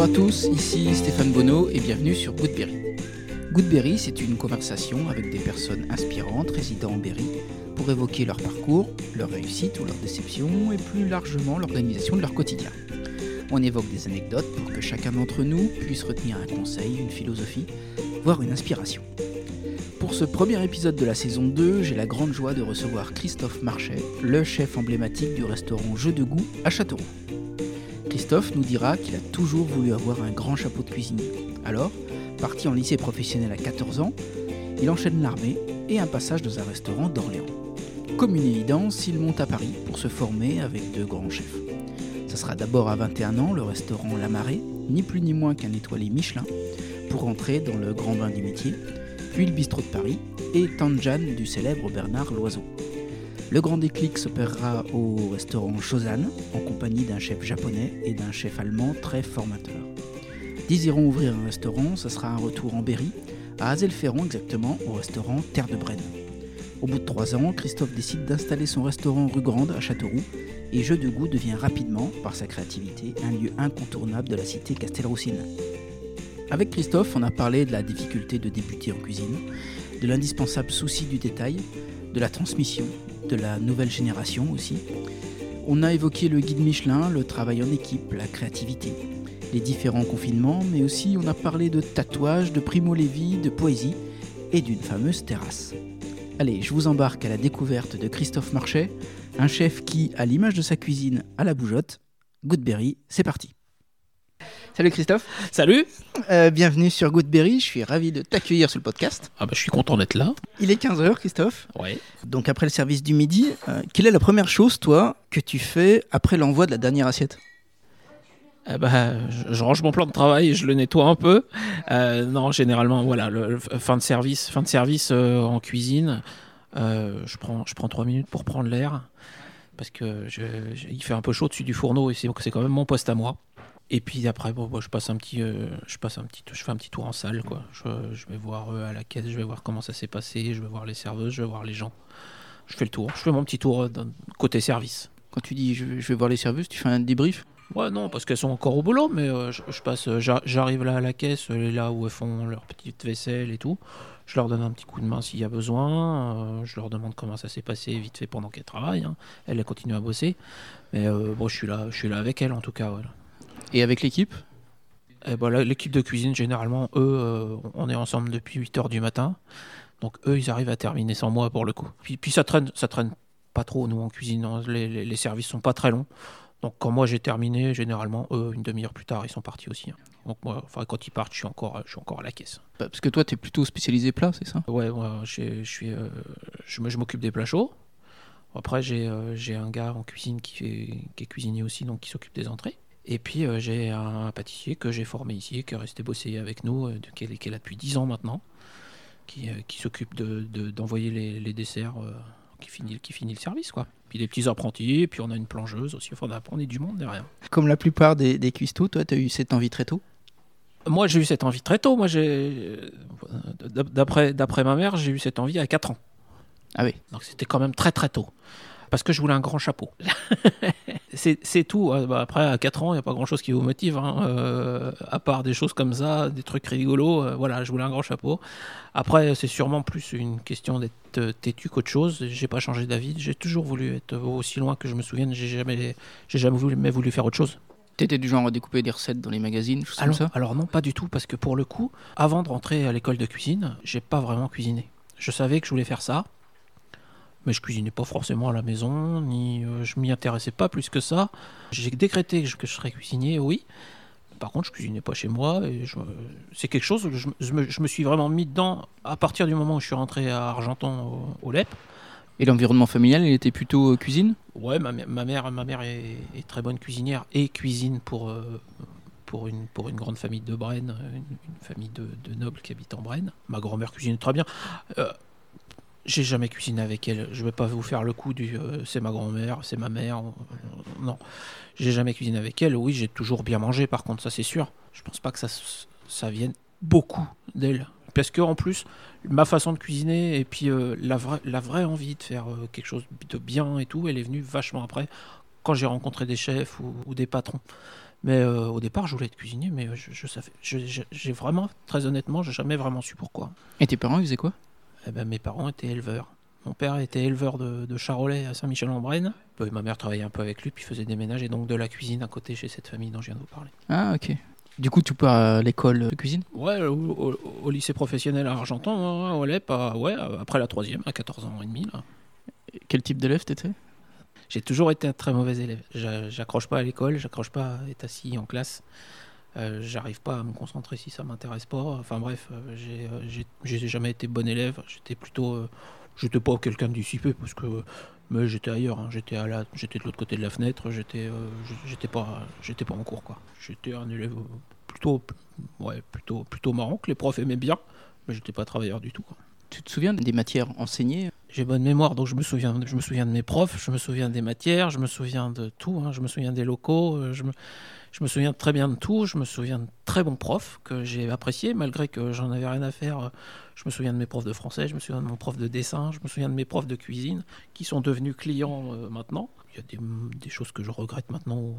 Bonjour à tous, ici Stéphane Bonneau et bienvenue sur Goodberry. Goodberry, c'est une conversation avec des personnes inspirantes résidant en Berry pour évoquer leur parcours, leur réussite ou leur déception et plus largement l'organisation de leur quotidien. On évoque des anecdotes pour que chacun d'entre nous puisse retenir un conseil, une philosophie, voire une inspiration. Pour ce premier épisode de la saison 2, j'ai la grande joie de recevoir Christophe Marchais, le chef emblématique du restaurant Jeu de goût à Châteauroux. Christophe nous dira qu'il a toujours voulu avoir un grand chapeau de cuisinier. Alors, parti en lycée professionnel à 14 ans, il enchaîne l'armée et un passage dans un restaurant d'Orléans. Comme une évidence, il monte à Paris pour se former avec de grands chefs. Ça sera d'abord à 21 ans le restaurant La Marée, ni plus ni moins qu'un étoilé Michelin, pour entrer dans le grand bain du métier, puis le bistrot de Paris et Tanjan du célèbre Bernard Loiseau. Le grand déclic s'opérera au restaurant Shozan, en compagnie d'un chef japonais et d'un chef allemand très formateur. Désirant ouvrir un restaurant, ce sera un retour en Berry, à Azelferron exactement, au restaurant Terre de Brenne. Au bout de trois ans, Christophe décide d'installer son restaurant rue Grande à Châteauroux, et Jeu de goût devient rapidement, par sa créativité, un lieu incontournable de la cité Castelroussine. Avec Christophe, on a parlé de la difficulté de débuter en cuisine, de l'indispensable souci du détail, de la transmission, de la nouvelle génération aussi. On a évoqué le guide Michelin, le travail en équipe, la créativité, les différents confinements, mais aussi on a parlé de tatouage, de Primo Levi, de poésie et d'une fameuse terrasse. Allez, je vous embarque à la découverte de Christophe Marchais, un chef qui, à l'image de sa cuisine à la bougeotte, Goodberry, c'est parti. Salut Christophe. Salut. Euh, bienvenue sur Goodberry. Je suis ravi de t'accueillir sur le podcast. Ah bah, je suis content d'être là. Il est 15h, Christophe. Ouais. Donc, après le service du midi, euh, quelle est la première chose, toi, que tu fais après l'envoi de la dernière assiette? Eh bah, je, je range mon plan de travail, je le nettoie un peu. Euh, non, généralement, voilà, le, le fin de service, fin de service euh, en cuisine. euh, je prends, je prends trois minutes pour prendre l'air parce que je, je- il fait un peu chaud dessus du fourneau et c'est quand même mon poste à moi. Et puis après, bon, bon, je passe un petit, euh, je passe un petit, je fais un petit tour en salle, quoi. Je, je vais voir euh, à la caisse, je vais voir comment ça s'est passé, je vais voir les serveuses, je vais voir les gens. Je fais le tour, je fais mon petit tour euh, côté service. Quand tu dis je, je vais voir les serveuses, tu fais un débrief? Ouais, non, parce qu'elles sont encore au boulot, mais euh, je, je passe, euh, j'a- j'arrive là à la caisse, euh, là où elles font leur petite vaisselle et tout. Je leur donne un petit coup de main s'il y a besoin. euh, je leur demande comment ça s'est passé vite fait pendant qu'elles travaillent. hein. Elles, elles continuent à bosser. Mais euh, bon, je suis là, je suis là avec elles en tout cas. voilà. Et avec l'équipe Et ben l'équipe de cuisine, généralement, eux, euh, on est ensemble depuis 8 heures du matin. Donc eux, ils arrivent à terminer sans moi pour le coup. Puis, puis ça traîne, ça traîne pas trop, nous, en cuisine. Les, les- les services sont pas très longs. Donc quand moi j'ai terminé, généralement, eux, une demi-heure plus tard, ils sont partis aussi. hein. Donc moi, enfin, quand ils partent, je suis encore, je suis encore à la caisse. Bah, Parce que toi, tu es plutôt spécialisé plat, c'est ça? Ouais, moi, j'ai- je suis, euh, je m'occupe des plats chauds. Après, j'ai euh, un gars en cuisine qui est cuisinier aussi, donc qui s'occupe des entrées. Et puis, euh, j'ai un pâtissier que j'ai formé ici, qui est resté bosser avec nous, euh, qui, est, qui est là depuis 10 ans maintenant, qui, euh, qui s'occupe d'envoyer de, d'envoyer les, les desserts, qui, finit, qui finit le service, quoi. Puis des petits apprentis, puis on a une plongeuse aussi, enfin, on a- du monde derrière. Comme la plupart des, des cuistots, toi, tu as eu cette envie très tôt? Moi, j'ai eu cette envie très tôt. Moi, j'ai, d'après d'après ma mère, j'ai eu cette envie à 4 ans. Ah oui. Donc c'était quand même très très tôt. Parce que je voulais un grand chapeau. c'est tout. Euh, bah, après, à 4 ans, il n'y a pas grand-chose qui vous motive. hein. Euh, à part des choses comme ça, des trucs rigolos. euh, voilà, je voulais un grand chapeau. Après, c'est sûrement plus une question d'être têtu qu'autre chose. J'ai pas changé d'avis. J'ai toujours voulu être aussi loin que je me souvienne. J'ai jamais, j'ai jamais voulu, mais voulu faire autre chose. Tu étais du genre à découper des recettes dans les magazines, choses Alors, comme ça? Alors non, pas du tout, parce que pour le coup, avant de rentrer à l'école de cuisine, j'ai pas vraiment cuisiné. Je savais que je voulais faire ça, mais je cuisinais pas forcément à la maison, ni euh, je m'y intéressais pas plus que ça. J'ai décrété que je, que je serais cuisinier, oui. Par contre, je cuisinais pas chez moi, et c'est quelque chose que je, je me, je me suis vraiment mis dedans à partir du moment où je suis rentré à Argentan au, au LEP. Et l'environnement familial, il était plutôt euh, cuisine? Ouais, ma, ma mère, ma mère est, est très bonne cuisinière et cuisine pour, euh, pour, une, pour une grande famille de Brenne, une, une famille de, de nobles qui habitent en Brenne. Ma grand-mère cuisine très bien. Euh, j'ai jamais cuisiné avec elle. Je vais pas vous faire le coup du euh, c'est ma grand-mère, c'est ma mère. Non, j'ai jamais cuisiné avec elle. Oui, j'ai toujours bien mangé. Par contre, ça c'est sûr. Je pense pas que ça, ça vienne beaucoup d'elle. Parce que en plus, ma façon de cuisiner et puis euh, la, vraie, la vraie envie de faire euh, quelque chose de bien et tout, elle est venue vachement après, quand j'ai rencontré des chefs ou, des patrons. Mais au départ, je voulais être cuisinier, mais je, je savais, j'ai vraiment, très honnêtement, j'ai jamais vraiment su pourquoi. Et tes parents, ils faisaient quoi? Eh ben, mes parents étaient éleveurs. Mon père était éleveur de, de charolais à Saint-Michel-en-Brenne. Ma mère travaillait un peu avec lui, puis faisait des ménages et donc de la cuisine à côté chez cette famille dont je viens de vous parler. Ah, ok. Du coup, tu pars à l'école de cuisine? Ouais, au, au- au lycée professionnel à Argentan, ouais, ouais, pas, ouais, après la troisième, à 14 ans et demi. Là. Quel type d'élève t'étais? J'ai toujours été un très mauvais élève. J'a- J'accroche pas à l'école, j'accroche pas à être assis en classe. Euh, J'arrive pas à me concentrer si ça m'intéresse pas. Enfin bref, euh, j'ai euh, j'ai- jamais été bon élève. J'étais plutôt, euh, j'étais pas quelqu'un de dissipé parce que, mais j'étais ailleurs. hein. J'étais à la, j'étais de l'autre côté de la fenêtre. J'étais, euh, j'étais pas, j'étais pas en cours quoi. J'étais un élève plutôt, ouais, plutôt, plutôt marrant que les profs aimaient bien, mais j'étais pas travailleur du tout. quoi. Tu te souviens des matières enseignées? J'ai bonne mémoire, donc je me souviens, je me souviens de mes profs, je me souviens des matières, je me souviens de tout, hein, je me souviens des locaux, je me, je me souviens très bien de tout, je me souviens de très bons profs que j'ai appréciés malgré que j'en avais rien à faire. Je me souviens de mes profs de français, je me souviens de mon prof de dessin, je me souviens de mes profs de cuisine qui sont devenus clients euh, maintenant. Il y a des, des choses que je regrette maintenant,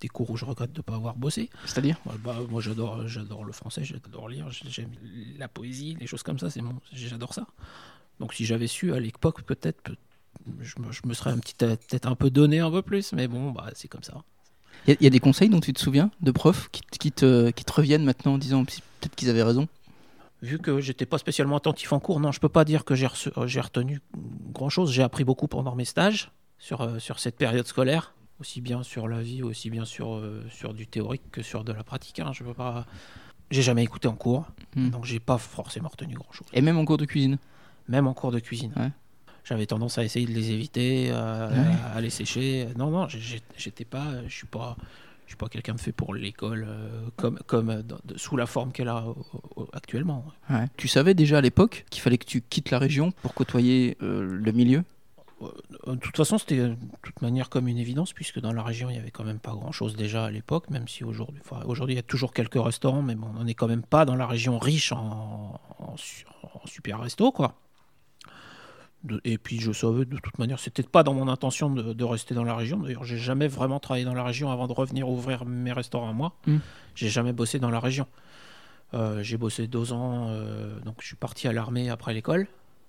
des cours où je regrette de ne pas avoir bossé. C'est-à-dire? Bah, moi j'adore j'adore le français, j'adore lire, j'aime la poésie, les choses comme ça, c'est mon j'adore ça. Donc si j'avais su à l'époque peut-être peut- je me, je me serais un petit peut-être un peu donné un peu plus, mais bon bah c'est comme ça. Il y, a- il y a des conseils dont tu te souviens de profs qui, te, qui te reviennent maintenant en disant peut-être qu'ils avaient raison? Vu que j'étais pas spécialement attentif en cours, non, je peux pas dire que j'ai euh, retenu grand chose. J'ai appris beaucoup pendant mes stages sur, euh, sur cette période scolaire, aussi bien sur la vie, aussi bien sur, euh, sur du théorique que sur de la pratique. hein. Je peux pas. J'ai jamais écouté en cours, Hmm. donc j'ai pas forcément retenu grand chose. Et même en cours de cuisine? Même en cours de cuisine. Ouais. J'avais tendance à essayer de les éviter, euh, Ouais. à les sécher. Non, non, j'étais pas, je suis pas, je suis pas quelqu'un de fait pour l'école euh, comme, comme euh, dans- de- sous la forme qu'elle a euh, euh, actuellement. Ouais. Tu savais déjà à l'époque qu'il fallait que tu quittes la région pour côtoyer euh, le milieu? Euh, De toute façon, c'était euh, de toute manière comme une évidence, puisque dans la région, il y avait quand même pas grand-chose déjà à l'époque, même si aujourd'hui, enfin, aujourd'hui, il y a toujours quelques restaurants, mais bon, on n'est quand même pas dans la région riche en, en su- en super resto, quoi. De- et puis je savais de toute manière, c'était pas dans mon intention de, de rester dans la région. D'ailleurs, j'ai jamais vraiment travaillé dans la région avant de revenir ouvrir mes restaurants à moi. Mm. J'ai jamais bossé dans la région. Euh, j'ai bossé deux ans, euh, donc je suis parti à l'armée après l'école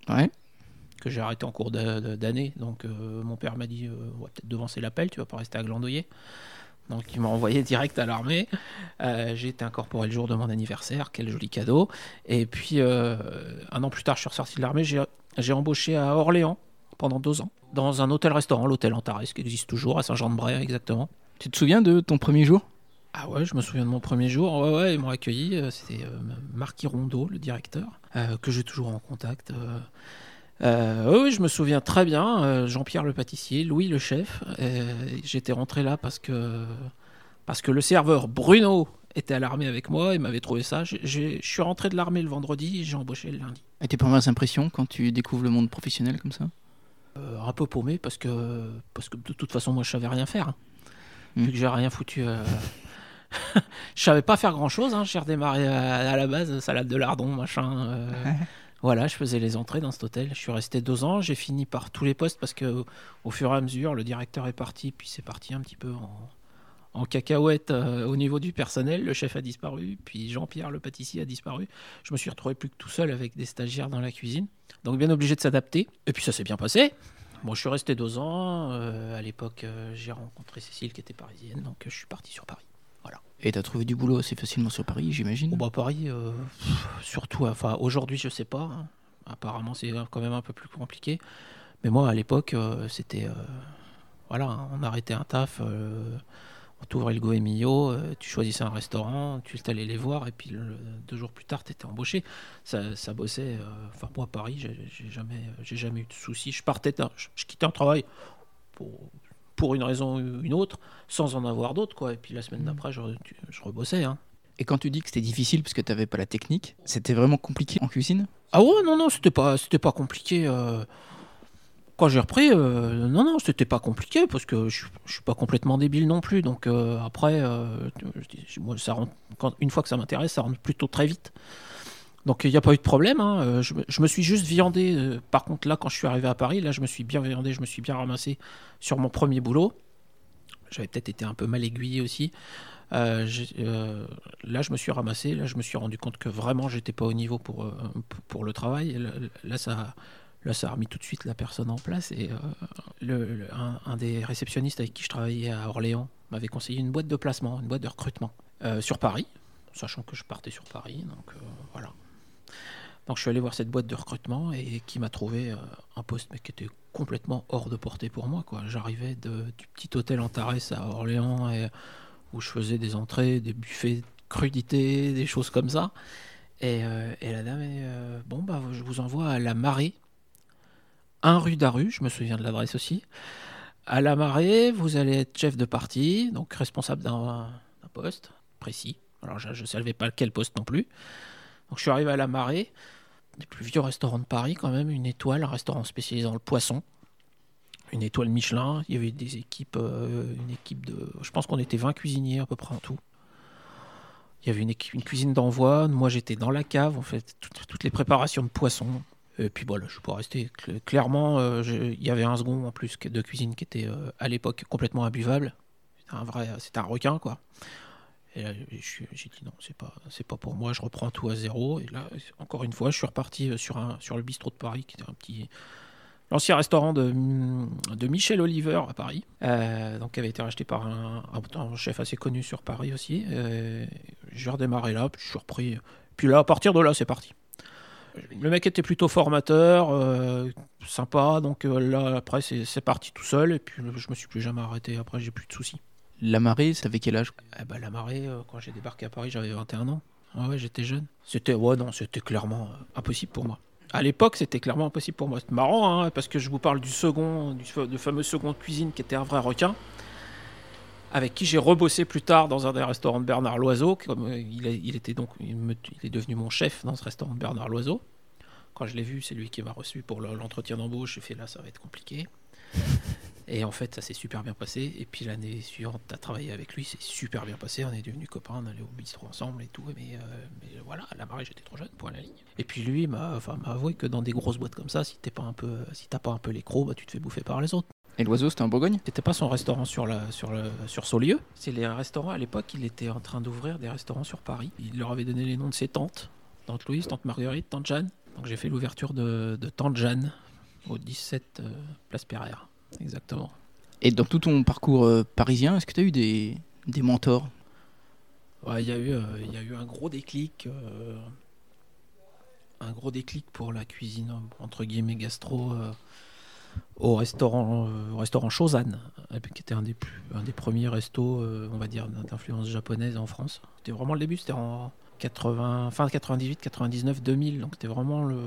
Ouais. que j'ai arrêté en cours d'a- d'a- d'année. Donc euh, mon père m'a dit on va peut-être devancer l'appel, tu vas pas rester à glandoyer. Donc il m'a envoyé direct à l'armée. Euh, j'ai été incorporé le jour de mon anniversaire, quel joli cadeau. Et puis euh, un an plus tard, je suis ressorti de l'armée, j'ai embauché à Orléans pendant deux ans, dans un hôtel-restaurant, l'hôtel Antares, qui existe toujours, à Saint-Jean-de-Bray exactement. Tu te souviens de ton premier jour? Ah ouais, je me souviens de mon premier jour. Ouais, ouais, ils m'ont accueilli. euh, C'était Marc Rondeau, le directeur, euh, que j'ai toujours en contact. Euh. Oui, je me souviens très bien. euh, Jean-Pierre le pâtissier, Louis le chef. euh, J'étais rentré là parce que, parce que le serveur Bruno était à l'armée avec moi et m'avait trouvé ça. Je suis rentré de l'armée le vendredi et j'ai embauché le lundi. Et tes premières impressions quand tu découvres le monde professionnel comme ça? Euh, un peu paumé parce que, parce que de toute façon, moi, je savais rien faire. hein. Mm. Vu que j'ai rien foutu. euh, je savais pas faire grand chose. J'ai redémarré à, à la base, salade de lardon, machin. euh, voilà, je faisais les entrées dans cet hôtel. Je suis resté deux ans. J'ai fini par tous les postes parce que au fur et à mesure, le directeur est parti, puis c'est parti un petit peu en, cacahuète euh, au niveau du personnel. Le chef a disparu, puis Jean-Pierre, le pâtissier, a disparu. Je me suis retrouvé plus que tout seul avec des stagiaires dans la cuisine. Donc bien obligé de s'adapter. Et puis ça s'est bien passé. Bon, je suis resté deux ans. euh, à l'époque, euh, j'ai rencontré Cécile qui était parisienne, donc je suis parti sur Paris. Et t'as trouvé du boulot assez facilement sur Paris, j'imagine Bon, bah, Paris, euh, surtout, enfin, aujourd'hui, je sais pas. hein. Apparemment, c'est quand même un peu plus compliqué. Mais moi, à l'époque, euh, c'était. euh, voilà, hein, on arrêtait un taf, on t'ouvrait le Goemio, tu choisissais un restaurant, tu allais les voir, et puis deux jours plus tard, tu étais embauché. Ça, ça bossait. Enfin, moi, à Paris, j'ai jamais, jamais eu de soucis. Je partais, je, je quittais un travail pour, pour une raison ou une autre, sans en avoir d'autres, quoi. Et puis la semaine d'après, je, tu- je rebossais, hein. Et quand tu dis que c'était difficile parce que t'avais pas la technique, c'était vraiment compliqué en cuisine? Ah ouais, non, non, c'était pas, c'était pas compliqué. euh. Quand j'ai repris, euh, non, non, c'était pas compliqué parce que je, je suis pas complètement débile non plus. Donc euh, après, moi, ça rentre, quand, une fois que ça m'intéresse, ça rentre plutôt très vite. Donc il n'y a pas eu de problème. hein, euh, Je, me- suis juste viandé. euh, par contre, là, quand je suis arrivé à Paris, là, je me suis bien viandé, je me suis bien ramassé sur mon premier boulot. J'avais peut-être été un peu mal aiguillé aussi. Euh, là, je me suis ramassé. Là, je me suis rendu compte que vraiment, j'étais pas au niveau pour, le travail. Là, ça, là, ça a remis tout de suite la personne en place. Et le, un, des réceptionnistes avec qui je travaillais à Orléans m'avait conseillé une boîte de placement, une boîte de recrutement sur Paris, sachant que je partais sur Paris. Donc voilà. Donc je suis allé voir cette boîte de recrutement et qui m'a trouvé euh, un poste mais qui était complètement hors de portée pour moi. J'arrivais du petit hôtel Antares à Orléans et, où je faisais des entrées, des buffets de crudité, des choses comme ça. Et, euh, la dame est euh, bon bah je vous envoie à la marée, un rue d'Aru, je me souviens de l'adresse aussi. À la marée, vous allez être chef de parti, donc responsable d'un poste précis. Alors je ne savais pas quel poste non plus. Donc je suis arrivé à la marée, des plus vieux restaurants de Paris quand même, une étoile, un restaurant spécialisé dans le poisson, une étoile Michelin. Il y avait des équipes, euh, une équipe de, je pense qu'on était 20 cuisiniers à peu près en tout. Il y avait une, cuisine d'envoi. Moi, j'étais dans la cave, en fait, toutes, les préparations de poisson. Et puis voilà, je peux rester. Clairement, euh, il y avait un second en plus de cuisine qui était euh, à l'époque complètement imbuvable. C'était un vrai, c'était un requin quoi. Et j'ai dit non, c'est pas, c'est pas pour moi, je reprends tout à zéro. Et là, encore une fois, je suis reparti euh, sur, un, sur le bistrot de Paris, qui était un petit. L'ancien restaurant de, de Michel Oliver à Paris, euh, donc qui avait été racheté par un, chef assez connu sur Paris aussi. Euh, j'ai redémarré là, puis je suis repris. Puis là, à partir de là, c'est parti. Le mec était plutôt formateur, sympa, donc là, après, c'est parti tout seul, et puis je me suis plus jamais arrêté. Après, j'ai plus de soucis. La marée, ça avait quel âge? Eh ben, La marée, euh, quand j'ai débarqué à Paris, j'avais 21 ans. Ah ouais, j'étais jeune. C'était ouais, non, c'était clairement euh, impossible pour moi. À l'époque, c'était clairement impossible pour moi. C'est marrant, hein, parce que je vous parle du second, du, fameux second cuisine qui était un vrai requin, avec qui j'ai rebossé plus tard dans un des restaurants de Bernard Loiseau. Comme euh, il, était donc, il, est devenu mon chef dans ce restaurant de Bernard Loiseau. Quand je l'ai vu, c'est lui qui m'a reçu pour l'entretien d'embauche. J'ai fait là, ça va être compliqué. Et en fait, ça s'est super bien passé. Et puis l'année suivante, tu as travaillé avec lui, c'est super bien passé. On est devenus copains, on allait au bistrot ensemble et tout. Mais, euh, mais voilà, à la marée, j'étais trop jeune, pour la ligne. Et puis lui m'a enfin, avoué que dans des grosses boîtes comme ça, si t'es pas un peu, si t'as pas un peu les crocs, bah, tu te fais bouffer par les autres. Et l'oiseau, c'était en Bourgogne? C'était pas son restaurant sur, la, sur, le, sur Saulieu. C'est les restaurants, à l'époque, il était en train d'ouvrir des restaurants sur Paris. Il leur avait donné les noms de ses tantes. Tante Louise, Tante Marguerite, Tante Jeanne. Donc j'ai fait l'ouverture de, de Tante Jeanne au 17 euh, Place Pereire. Exactement. Et dans tout ton parcours euh, parisien, est-ce que tu as eu des, des mentors? Il y, a eu, euh, y a eu un gros déclic. Euh, un gros déclic pour la cuisine, entre guillemets, gastro, au restaurant, au restaurant qui était un des, plus, un des premiers restos, on va dire, d'influence japonaise en France. C'était vraiment le début, c'était en 80, fin 98, 99, 2000. Donc c'était vraiment le.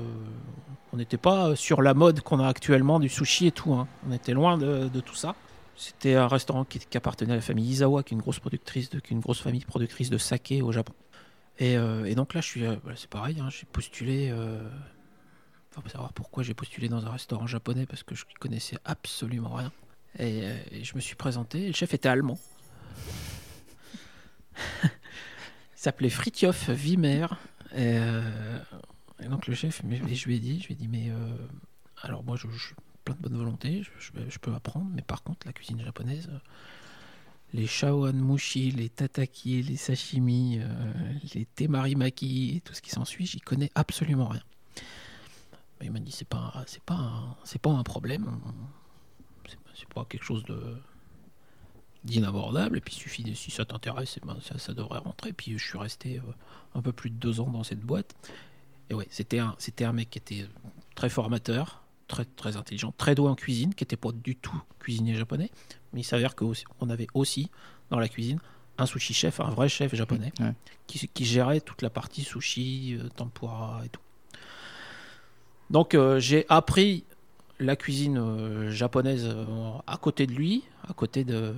On n'était pas sur la mode qu'on a actuellement du sushi et tout. Hein. On était loin de, tout ça. C'était un restaurant qui, appartenait à la famille Izawa, qui est une grosse productrice, de, une grosse famille productrice de saké au Japon. Et, euh, donc là, je suis, euh, c'est pareil, hein, j'ai postulé. Euh, faut savoir pourquoi j'ai postulé dans un restaurant japonais parce que je connaissais absolument rien. Et, je me suis présenté. Et le chef était allemand. Il s'appelait Fritjof Wimmer. Et, donc le chef, je lui ai dit, je lui ai dit, mais alors moi, je, plein de bonne volonté, je, peux apprendre, mais par contre, la cuisine japonaise, euh, les shawan mushi, les tataki, les sashimi, euh, les temarimaki et tout ce qui s'ensuit, j'y connais absolument rien. il m'a dit c'est pas pas c'est pas un problème, c'est pas quelque chose de d'inabordable et puis il suffit de, si ça t'intéresse, ben ça, ça, devrait rentrer. Puis je suis resté euh, un peu plus de deux ans dans cette boîte. Et ouais, c'était un c'était un mec qui était très formateur, très, très intelligent, très doué en cuisine, qui n'était pas du tout cuisinier japonais. Mais il s'avère qu'on avait aussi dans la cuisine un sushi chef, un vrai chef japonais, qui, gérait toute la partie sushi, euh, tempura et tout. Donc euh, j'ai appris la cuisine euh, japonaise à côté de lui, à côté de,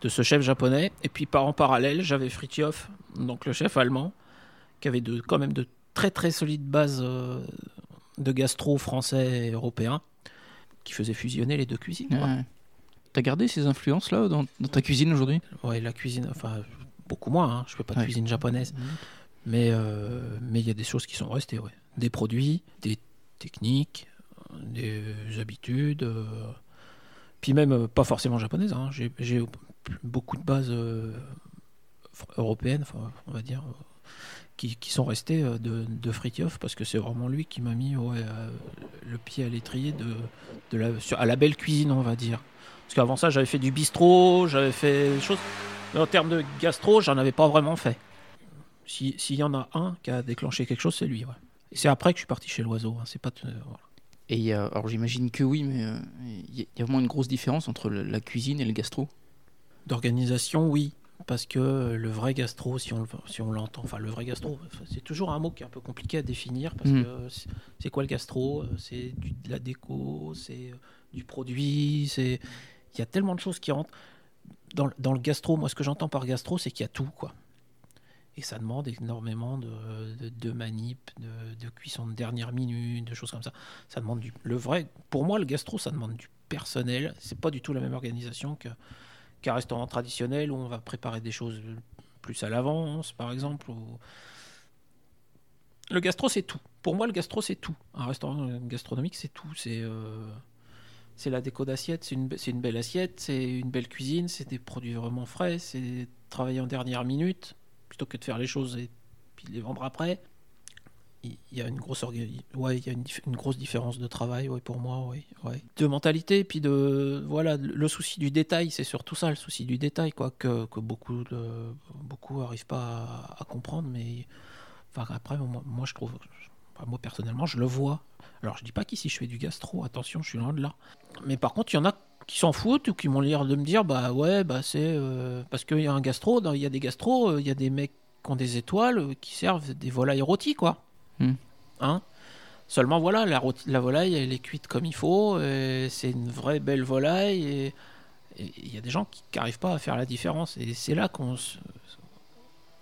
de ce chef japonais. Et puis par en parallèle, j'avais Fritjof, donc le chef allemand, qui avait de, quand même de très très solides bases de gastro français et européen qui faisait fusionner les deux cuisines. T'as gardé ces influences-là dans, ta cuisine aujourd'hui? Ouais, la cuisine, enfin, beaucoup moins. Hein. Je fais pas de cuisine japonaise. Mmh. Mais euh, mais il y a des choses qui sont restées, ouais. Des produits, des techniques, des habitudes. Euh, puis même, euh, pas forcément japonaises. Hein. J'ai beaucoup de bases européennes, on va dire, qui, sont restés de, de parce que c'est vraiment lui qui m'a mis le pied à l'étrier de, la, à la belle cuisine, on va dire. Parce qu'avant ça, j'avais fait du bistrot, j'avais fait des choses. Mais en termes de gastro, j'en avais pas vraiment fait. S'il y en a un qui a déclenché quelque chose, c'est lui. C'est après que je suis parti chez l'oiseau. Hein. C'est pas. Et alors j'imagine que oui, mais il y a vraiment une grosse différence entre la cuisine et le gastro. D'organisation, oui. Parce que le vrai gastro, si on, si on l'entend, enfin le vrai gastro, c'est toujours un mot qui est un peu compliqué à définir parce mm. que c'est quoi le gastro C'est de la déco, c'est du produit, c'est il y a tellement de choses qui rentrent dans, dans le gastro. Moi, ce que j'entends par gastro, c'est qu'il y a tout, quoi. Et ça demande énormément de, manip, de, cuisson de dernière minute, de choses comme ça. Ça demande du. Le vrai, pour moi, le gastro, ça demande du personnel. C'est pas du tout la même organisation qu'un restaurant traditionnel où on va préparer des choses plus à l'avance, par exemple. Le gastro, c'est tout. Pour moi, le gastro, c'est tout. Un restaurant gastronomique, c'est tout. C'est euh, c'est la déco d'assiette, c'est une, une, belle assiette, c'est une belle cuisine, c'est des produits vraiment frais, c'est travailler en dernière minute plutôt que de faire les choses et puis les vendre après. Il y a une grosse, ouais, il y a une, grosse différence de travail ouais, pour moi, ouais, ouais. de mentalité, puis de voilà le souci du détail, c'est surtout ça, le souci du détail, quoi, que, que beaucoup de, beaucoup arrivent pas à, comprendre, mais enfin, après moi, moi je trouve, moi personnellement je le vois. Alors je dis pas qu'ici je fais du gastro, attention, je suis loin de là, mais par contre il y en a qui s'en foutent ou qui m'ont l'air de me dire bah ouais bah c'est euh, parce qu'il y a un gastro il y a des gastros euh, il y a des mecs qui ont des étoiles euh, qui servent des volailles rôties quoi. Hmm. hein? Seulement voilà la, la, volaille elle est cuite comme il faut c'est une vraie belle volaille et il y a des gens qui n'arrivent pas à faire la différence. Et c'est là qu'on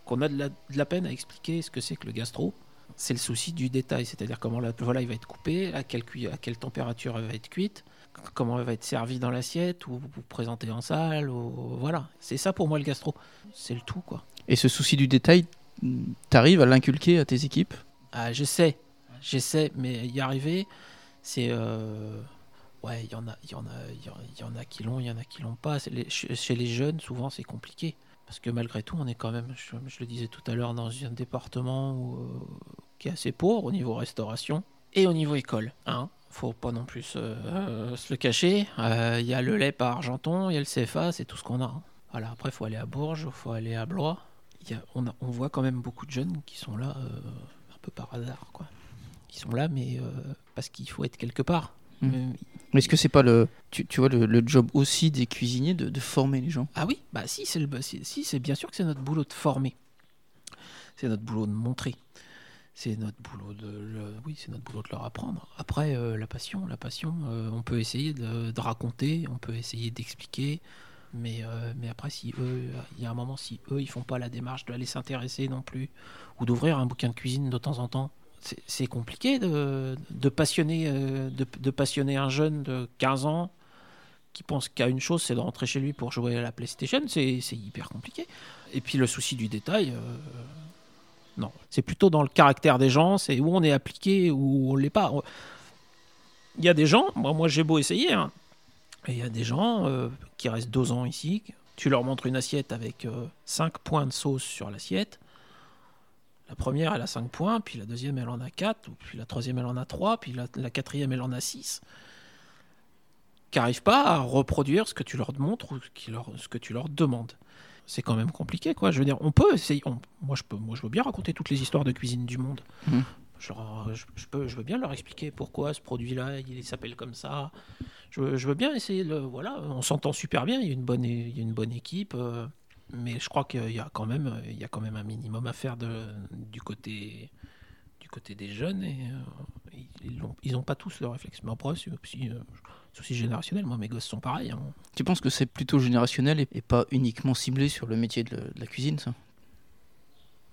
qu'on a de la, de la, peine à expliquer ce que c'est que le gastro c'est le souci du détail c'est-à-dire comment la volaille va être coupée à quelle, à quelle température elle va être cuite comment elle va être servie dans l'assiette ou, présentée en salle. Ou, voilà, c'est ça pour moi le gastro. C'est le tout, quoi. Et ce souci du détail, t'arrives à l'inculquer à tes équipes? Ah, J'essaie, j'essaie, mais y arriver, c'est... Euh, ouais, il y en a, il y en a, il y en a qui l'ont, il y en a qui l'ont pas. chez les jeunes, souvent, c'est compliqué. Parce que malgré tout, on est quand même, je, le disais tout à l'heure, dans un département euh, qui est assez pauvre au niveau restauration et au niveau école. Hein faut pas non plus euh, se le cacher. Il euh, y a le lait par Argenton, il y a le CFA, c'est tout ce qu'on a. Hein. Voilà, après, il faut aller à Bourges, il faut aller à Blois. Y a, on, on, voit quand même beaucoup de jeunes qui sont là euh, un peu par hasard. Quoi. Ils sont là, mais parce qu'il faut être quelque part. Mmh. Mais est-ce que c'est pas le, tu, tu vois, le, job aussi des cuisiniers de, de, former les gens? Ah oui, bah si, c'est si, c'est bien sûr que c'est notre boulot de former. C'est notre boulot de montrer c'est notre boulot de oui c'est notre boulot de leur apprendre. Après euh, la passion la passion euh, on peut essayer de, raconter on peut essayer d'expliquer mais euh, mais après si eux il y a un moment si eux ils font pas la démarche d'aller s'intéresser non plus ou d'ouvrir un bouquin de cuisine de temps en temps c'est compliqué de, de passionner de, de, passionner un jeune de 15 ans qui pense qu'à une chose c'est de rentrer chez lui pour jouer à la PlayStation c'est hyper compliqué. Et puis le souci du détail non, c'est plutôt dans le caractère des gens, c'est où on est appliqué ou on l'est pas. Il y a des gens, moi, moi j'ai beau essayer, hein, il y a des gens euh, qui restent deux ans ici, tu leur montres une assiette avec euh, cinq points de sauce sur l'assiette. La première, elle a 5 points, puis la deuxième, elle en a 4, puis la troisième, elle en a 3, puis la, quatrième, elle en a 6. Qui n'arrivent pas à reproduire ce que tu leur montres ou ce que tu leur demandes c'est quand même compliqué, quoi. Je veux dire, on peut essayer. moi, je peux, moi, je veux bien raconter toutes les histoires de cuisine du monde. Mmh. Je, je, peux, je veux bien leur expliquer pourquoi ce produit-là, il s'appelle comme ça. Je, veux bien essayer. De, voilà, on s'entend super bien. Il y a une bonne, il y a une bonne équipe. Euh, mais je crois qu'il y a quand même, il y a quand même un minimum à faire de, du côté, du côté des jeunes. Et euh, ils n'ont pas tous le réflexe. Mais après, aussi, euh, aussi générationnel. Moi, mes gosses sont pareils. Hein. Tu penses que c'est plutôt générationnel et, pas uniquement ciblé sur le métier de, la cuisine, ça?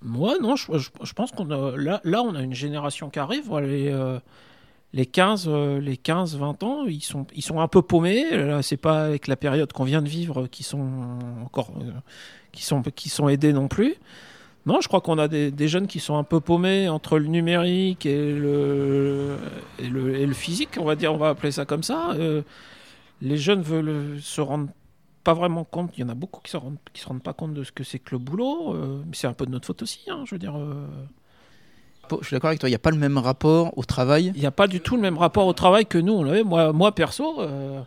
Moi, non. Je, je, pense qu'on a là, là, on a une génération qui arrive. Les, euh, les 15, euh, les 15, 20 ans, ils sont, ils sont un peu paumés. C'est pas avec la période qu'on vient de vivre qui sont encore, euh, qui sont, qui sont aidés non plus. Non, je crois qu'on a des, jeunes qui sont un peu paumés entre le numérique et le, et le, et le physique, on va dire, on va appeler ça comme ça. Euh, les jeunes veulent se rendre pas vraiment compte. Il y en a beaucoup qui se rendent, qui se rendent pas compte de ce que c'est que le boulot. euh, mais c'est un peu de notre faute aussi. hein, je veux dire, euh, Je suis d'accord avec toi, il n'y a pas le même rapport au travail. il n'y a pas du tout le même rapport au travail que nous on avait. Moi, moi perso, euh,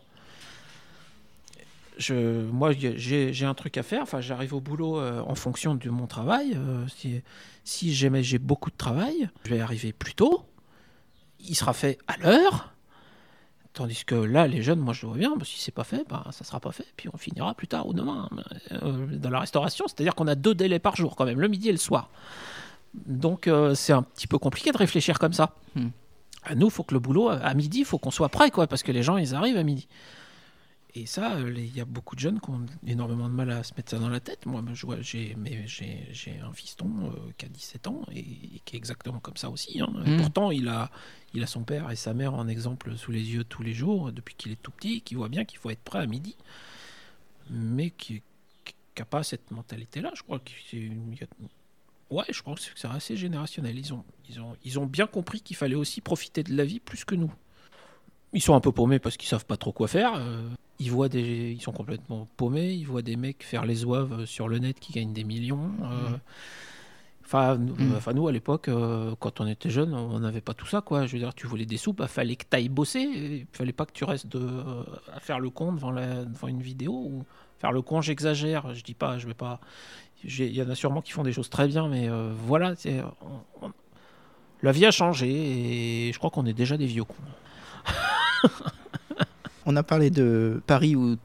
je, moi j'ai un truc à faire. Enfin, j'arrive au boulot euh, en fonction de mon travail. euh, si j'ai beaucoup de travail, je vais arriver plus tôt. Il sera fait à l'heure. Tandis que là, les jeunes, moi je le vois bien, bah, si c'est pas fait, bah, ça sera pas fait, puis on finira plus tard ou demain. Euh, dans la restauration, c'est-à-dire qu'on a deux délais par jour quand même, le midi et le soir. Donc c'est un petit peu compliqué de réfléchir comme ça. Hmm. À nous, il faut que le boulot, à midi, il faut qu'on soit prêt, quoi, parce que les gens, ils arrivent à midi. Et ça, euh, il y a beaucoup de jeunes qui ont énormément de mal à se mettre ça dans la tête. Moi, j'ai, un fiston euh, qui a 17 ans et, et qui est exactement comme ça aussi. hein. Et Mm. Pourtant, il a, il a son père et sa mère en exemple sous les yeux tous les jours, depuis qu'il est tout petit, qui voit bien qu'il faut être prêt à midi, mais qui n'a pas cette mentalité-là. Je crois a- Ouais, je pense que c'est assez générationnel. Ils ont, ils, ont, ils ont bien compris qu'il fallait aussi profiter de la vie plus que nous. Ils sont un peu paumés parce qu'ils savent pas trop quoi faire. euh, ils voient des, ils sont complètement paumés. Ils voient des mecs faire les oeuvres sur le net qui gagnent des millions. euh, Enfin, nous, Mm. enfin, nous, à l'époque, euh, quand on était jeunes, on n'avait pas tout ça, quoi. Je veux dire, tu voulais des sous, bah, fallait que tu ailles bosser. Il fallait pas que tu restes de, euh, à faire le con devant, la, devant une vidéo ou faire le con. J'exagère. Je dis pas, je vais pas. Il y en a sûrement qui font des choses très bien, mais euh, voilà, c'est- on- on- la vie a changé et je crois qu'on est déjà des vieux cons. On a parlé de Paris où,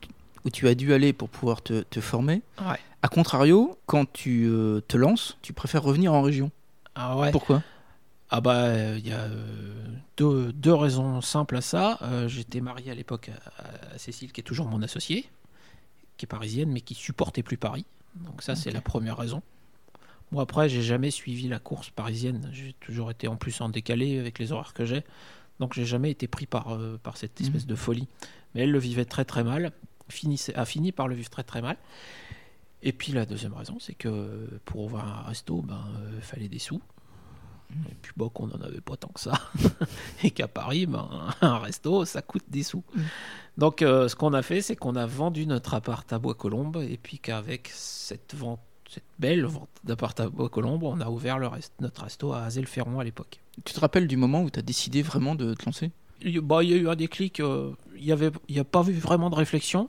où tu as dû aller pour pouvoir te, te former. Ouais. A contrario, quand tu euh, te lances, tu préfères revenir en région. Ah ouais. Pourquoi? Ah bah il y a euh, deux, deux raisons simples à ça. Euh, J'étais marié à l'époque à, à Cécile qui est toujours mon associée, qui est parisienne mais qui supportait plus Paris. Donc ça c'est la première raison. Moi après j'ai jamais suivi la course parisienne. J'ai toujours été en plus en décalé avec les horaires que j'ai. Donc j'ai jamais été pris par, euh, par cette espèce Mhm. de folie. Mais elle le vivait très très mal, finissait, a fini par le vivre très très mal. Et puis la deuxième raison, c'est que pour ouvrir un resto, ben, euh, fallait des sous. Et puis bon, qu'on n'en avait pas tant que ça. Et qu'à Paris, ben, un resto, ça coûte des sous. Mm. Donc euh, ce qu'on a fait, c'est qu'on a vendu notre appart à Bois-Colombes. Et puis qu'avec cette vente, cette belle vente d'appart à Bois-Colombes, on a ouvert le reste, notre resto à Azel-Ferron à l'époque. Tu te rappelles du moment où tu as décidé vraiment de te lancer? Il y, bah, il y a eu un déclic. euh, il y avait, il y a pas eu vraiment de réflexion.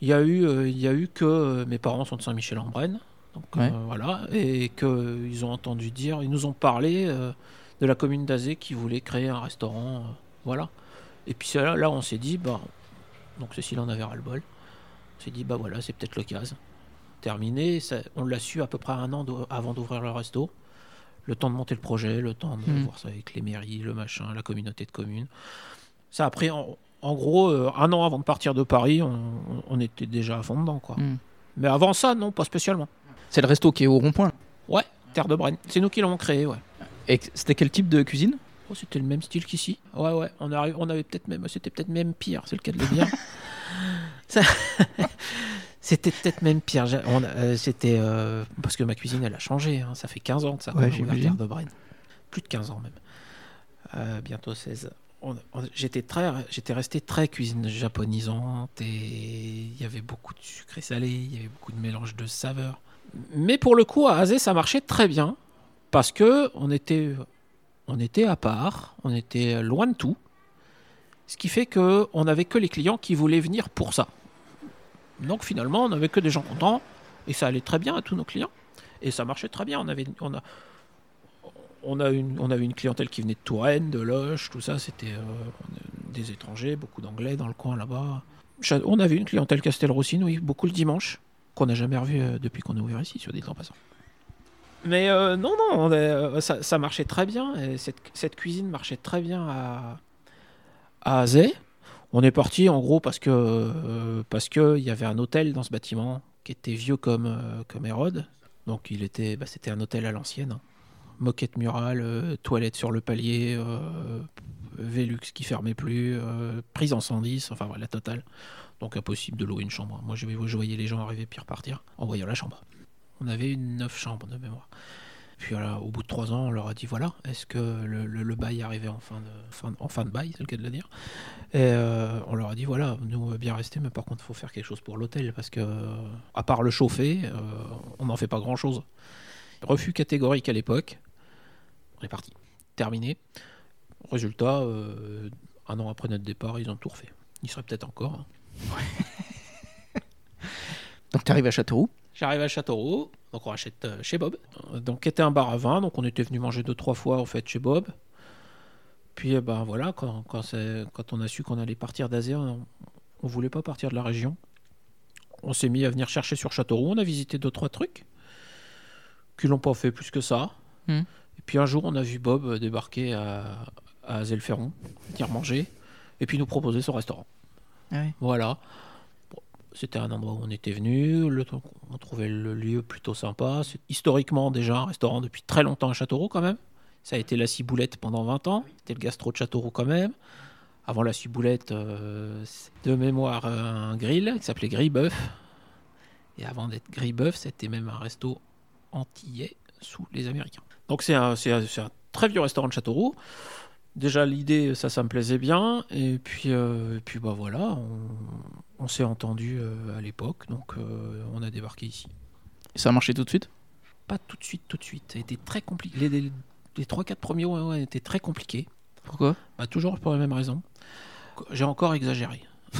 Il y a eu, euh, il y a eu que euh, mes parents sont de Saint-Michel-en-Brenne, donc Ouais. voilà, et que ils ont entendu dire, ils nous ont parlé de la commune d'Azé qui voulait créer un restaurant, voilà. Et puis là, là, on s'est dit, bah, donc Cécile en avait ras le bol. On s'est dit, bah voilà, c'est peut-être l'occasion. Terminé, ça- on l'a su à peu près un an avant d'ouvrir le resto. Le temps de monter le projet, le temps de Mhm. voir ça avec les mairies, le machin, la communauté de communes. Ça a pris, en, en gros, euh, un an avant de partir de Paris, on, on était déjà à fond dedans, quoi. Hmm. Mais avant ça, non, pas spécialement. C'est le resto qui est au rond-point. Ouais, Terre de Brenne. C'est nous qui l'avons créé, ouais. Et c'était quel type de cuisine? Oh, c'était le même style qu'ici. Ouais, ouais. On, arrive, on avait peut-être même, c'était peut-être même pire, c'est le cas de le dire. Ça- c'était peut-être même pire. J'ai- euh, c'était euh, parce que ma cuisine, elle a changé. hein. Ça fait 15 ans de ça. Ouais. Terre de. Plus de 15 ans même. Euh, bientôt 16. On- on- j'étais très, j'étais resté très cuisine japonisante et il y avait beaucoup de sucré salé, il y avait beaucoup de mélange de saveurs. Mais pour le coup, à Azé, ça marchait très bien parce que on était, on était à part, on était loin de tout, ce qui fait que on n'avait que les clients qui voulaient venir pour ça. Donc finalement, on n'avait que des gens contents et ça allait très bien à tous nos clients et ça marchait très bien. On avait, on a, on a une, on avait une clientèle qui venait de Touraine, de Loche, tout ça. C'était euh, a des étrangers, beaucoup d'anglais dans le coin là-bas. On avait une clientèle Castelroussine, oui, beaucoup le dimanche, qu'on n'a jamais revu euh, depuis qu'on est ouvert ici, sur dit en passant. Mais euh, non, non, ça, marchait très bien. Et cette, cette cuisine marchait très bien à, à. On est parti en gros parce que euh, parce que y avait un hôtel dans ce bâtiment qui était vieux comme euh, Hérode. Donc il était, bah, c'était un hôtel à l'ancienne. hein. Moquette murale, euh, toilette sur le palier, Velux qui fermait plus, prise en 110, enfin voilà, la totale. Donc impossible de louer une chambre. Moi je, je voyais les gens arriver puis repartir en voyant la chambre. On avait une neuf chambres de mémoire. Puis au bout de trois ans, on leur a dit voilà, est-ce que le, bail arrivait en fin de, en fin de bail, c'est le cas de le dire. Et euh, on leur a dit voilà, nous on veut bien rester, mais par contre, il faut faire quelque chose pour l'hôtel parce que, à part le chauffer, euh, on n'en fait pas grand chose. Refus catégorique à l'époque. On est parti. Terminé. Résultat, euh, un an après notre départ, ils ont tout refait. Ils seraient peut-être encore. Hein. Donc tu arrives à Châteauroux J'arrive à Châteauroux, donc on rachète euh, chez Bob, donc qui était un bar à vin, donc on était venu manger deux trois fois en fait chez Bob. Puis eh ben voilà, quand, quand, quand on a su qu'on allait partir d'Asie, on, ne voulait pas partir de la région. On s'est mis à venir chercher sur Châteauroux, on a visité deux trois trucs qui l'ont pas fait plus que ça. Hmm. Et puis un jour, on a vu Bob débarquer à, à Zelferron, venir manger, et puis nous proposer son restaurant. Ah voilà. C'était un endroit où on était venu, on trouvait le lieu plutôt sympa. C'est historiquement déjà un restaurant depuis très longtemps à Châteauroux quand même. Ça a été la Ciboulette pendant 20 ans. C'était le gastro de Châteauroux quand même. Avant la Ciboulette, euh, de mémoire, un grill qui s'appelait Gris Bœuf. Et avant d'être Gris Bœuf, c'était même un resto antillais sous les Américains. Donc c'est un, un, très vieux restaurant de Châteauroux déjà l'idée, ça, ça me plaisait bien. Et puis, euh, puis bah voilà, on, s'est entendu euh, à l'époque, donc euh, on a débarqué ici. Et ça a marché tout de suite? Pas tout de suite, tout de suite. Ça a été très compliqué. Les, les, 3-4 premiers mois étaient très compliqués. Pourquoi? Bah, Toujours pour la même raison. J'ai encore exagéré.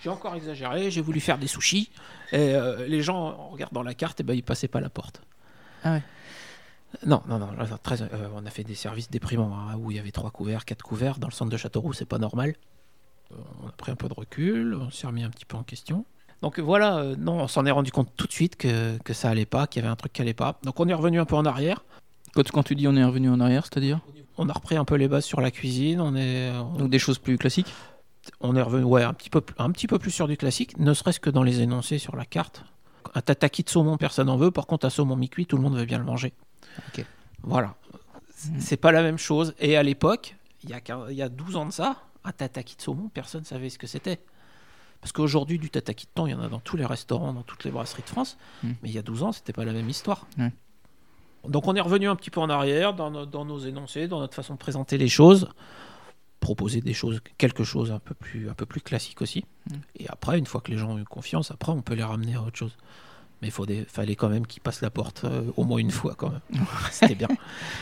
j'ai encore exagéré, j'ai voulu faire des sushis. Et les gens, en regardant la carte, et eh ben, ils passaient pas la porte. Ah ouais non, non, non. Très, euh, on a fait des services déprimants hein, où il y avait trois couverts, quatre couverts. Dans le centre de Châteauroux, c'est pas normal. Euh, on a pris un peu de recul, on s'est remis un petit peu en question. Donc voilà, euh, non, on s'en est rendu compte tout de suite que, que ça allait pas, qu'il y avait un truc qui allait pas. Donc on est revenu un peu en arrière. Quand, quand tu dis on est revenu en arrière, c'est-à-dire? On a repris un peu les bases sur la cuisine. On est, Donc des choses plus classiques? On est revenu, ouais, un petit, peu, un petit peu plus sur du classique, ne serait-ce que dans les énoncés sur la carte. Un tataki de saumon, personne n'en veut. Par contre, un saumon mi-cuit, tout le monde veut bien le manger. Voilà. C'est pas la même chose. Et à l'époque, il y, a, il y a 12 ans de ça, un tataki de saumon, personne ne savait ce que c'était. Parce qu'aujourd'hui, du tataki de thon, il y en a dans tous les restaurants, dans toutes les brasseries de France. Hmm. Mais il y a 12 ans, c'était pas la même histoire. Donc on est revenu un petit peu en arrière dans, nos, énoncés, dans notre façon de présenter les choses, proposer des choses, quelque chose un peu plus, un peu plus classique aussi. Hmm. Et après, une fois que les gens ont eu confiance, après on peut les ramener à autre chose. Mais il fallait quand même qu'il passe la porte euh, au moins une fois quand même. C'était bien.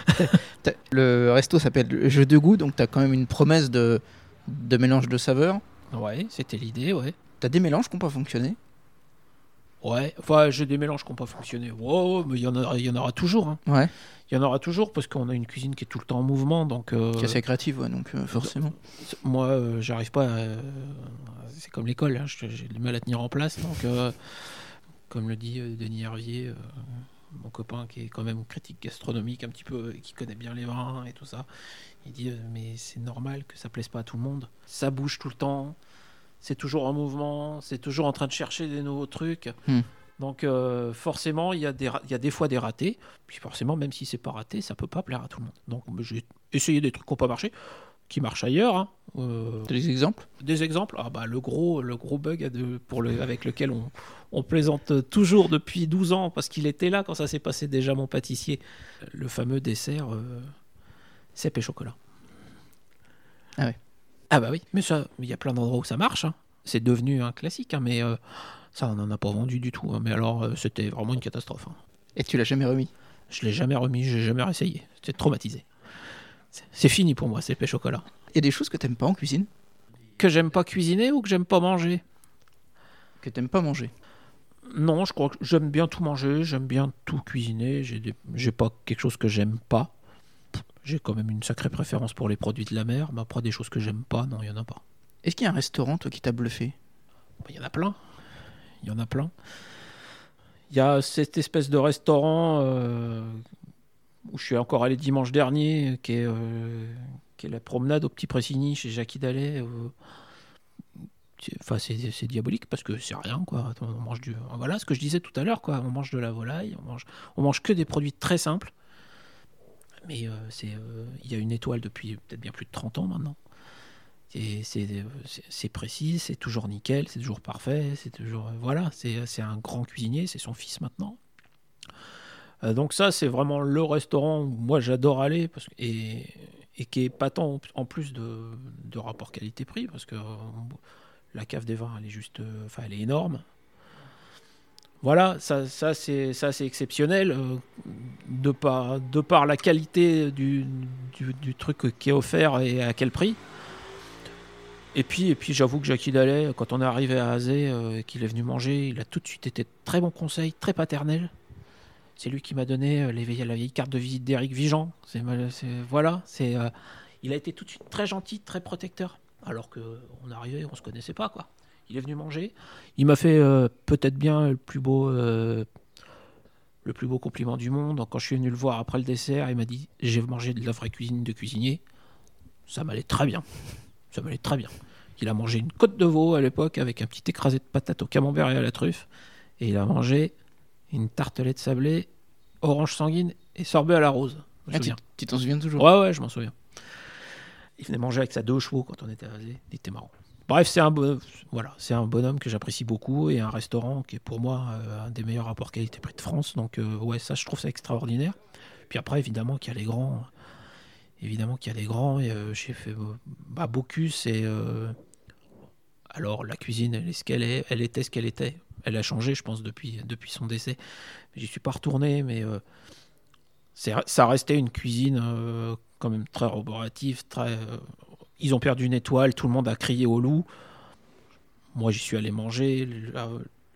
le resto s'appelle Jeu de goût, donc tu as quand même une promesse de, de mélange de saveurs. Ouais, c'était l'idée, ouais. Tu as des mélanges qui n'ont pas fonctionné? Ouais, enfin j'ai des mélanges qui n'ont pas fonctionné. Wow, mais il y, en aura, y en aura toujours. Hein. Ouais. Il y en aura toujours parce qu'on a une cuisine qui est tout le temps en mouvement. Donc, euh, Qui est assez créative, ouais, donc euh, forcément. Moi, j'arrive pas C'est comme l'école, hein, j'ai du mal à tenir en place. Donc comme le dit euh, Denis Hervier, euh, mon copain qui est quand même critique gastronomique un petit peu, qui connaît bien les vins et tout ça, il dit euh, mais c'est normal que ça plaise pas à tout le monde. Ça bouge tout le temps, c'est toujours en mouvement, c'est toujours en train de chercher des nouveaux trucs. Hmm. Donc forcément, il y, a des, il y a des fois des ratés. Puis forcément, même si c'est pas raté, ça peut pas plaire à tout le monde. Donc j'ai essayé des trucs qui n'ont pas marché qui marchent ailleurs. Hein. Euh, des exemples? Des exemples. Ah bah, le, gros, le gros bug pour le, avec lequel on, on, plaisante toujours depuis 12 ans, parce qu'il était là quand ça s'est passé déjà, mon pâtissier. Le fameux dessert euh, cèpe et chocolat. Ah ouais. Ah bah oui, mais ça, il y a plein d'endroits où ça marche. Hein. C'est devenu un classique, hein, mais euh, ça, on n'en a pas vendu du tout. Mais alors, euh, c'était vraiment une catastrophe. Et tu l'as jamais remis? Je l'ai jamais remis, j'ai jamais essayé. J'étais traumatisé. C'est fini pour moi, c'est le chocolat. Il y a des choses que t'aimes pas en cuisine Que j'aime pas cuisiner ou que j'aime pas manger Que t'aimes pas manger Non, je crois que j'aime bien tout manger, j'aime bien tout cuisiner. J'ai pas quelque chose que j'aime pas. J'ai quand même une sacrée préférence pour les produits de la mer, mais après des choses que j'aime pas, non, il y en a pas. Est-ce qu'il y a un restaurant, toi, qui t'a bluffé Il y en a plein. Il y en a plein. Il y a cette espèce de restaurant euh, où je suis encore allé dimanche dernier, qui est, euh, la promenade au Petit Pressigny chez Jackie Dallet. Euh, enfin, c'est diabolique parce que c'est rien, quoi. On mange du, voilà ce que je disais tout à l'heure, quoi. On mange de la volaille, on mange, on mange que des produits très simples. Mais euh, il y a une étoile depuis peut-être bien plus de 30 ans maintenant. C'est précis, c'est toujours nickel, c'est toujours parfait, c'est toujours voilà, c'est un grand cuisinier, c'est son fils maintenant. Euh, donc ça, c'est vraiment le restaurant où moi j'adore aller et, et qui est pas tant en plus de, rapport qualité-prix parce que euh, la cave des vins, elle est juste, euh, enfin, elle est énorme. Voilà, ça, ça c'est ça c'est exceptionnel de par de par la qualité du, du, truc qui est offert et à quel prix. Et puis, et puis j'avoue que Jackie Dallet, quand on est arrivé à Azé, euh, qu'il est venu manger, il a tout de suite été très bon conseil, très paternel. C'est lui qui m'a donné euh, la vieille carte de visite d'Éric c'est- voilà, euh, il a été tout de suite très gentil, très protecteur. Alors que on arrivait, on se connaissait pas. Il est venu manger. Il m'a fait euh, peut-être bien le plus beau, le plus beau compliment du monde. Quand je suis venu le voir après le dessert, il m'a dit j'ai mangé de la vraie cuisine de cuisinier. Ça m'allait très bien. Ça m'allait très bien. Il a mangé une côte de veau à l'époque avec un petit écrasé de patates au camembert et à la truffe. Et il a mangé une tartelette sablée, orange sanguine et sorbet à la rose. Je me Ah, tu souviens. tu t'en souviens toujours? Ouais, ouais, je m'en souviens. Il venait manger avec sa deux chevaux quand on était à Azé. Il était marrant. Bref, c'est un, bon- voilà, c'est un bonhomme que j'apprécie beaucoup et un restaurant qui est pour moi euh, un des meilleurs rapports qualité-prix de France. Donc, euh, ouais, ça, je trouve ça extraordinaire. Puis après, évidemment, qu'il y a les grands. Évidemment qu'il y a les grands. Et, euh, j'ai fait bah, Bocuse et. alors, la cuisine, elle est ce qu'elle est. Elle était ce qu'elle était. Elle a changé, je pense, depuis, son décès. J'y suis pas retourné, mais. euh, ça restait une cuisine euh, quand même très roborative, euh, ils ont perdu une étoile, tout le monde a crié au loup. Moi, j'y suis allé manger la-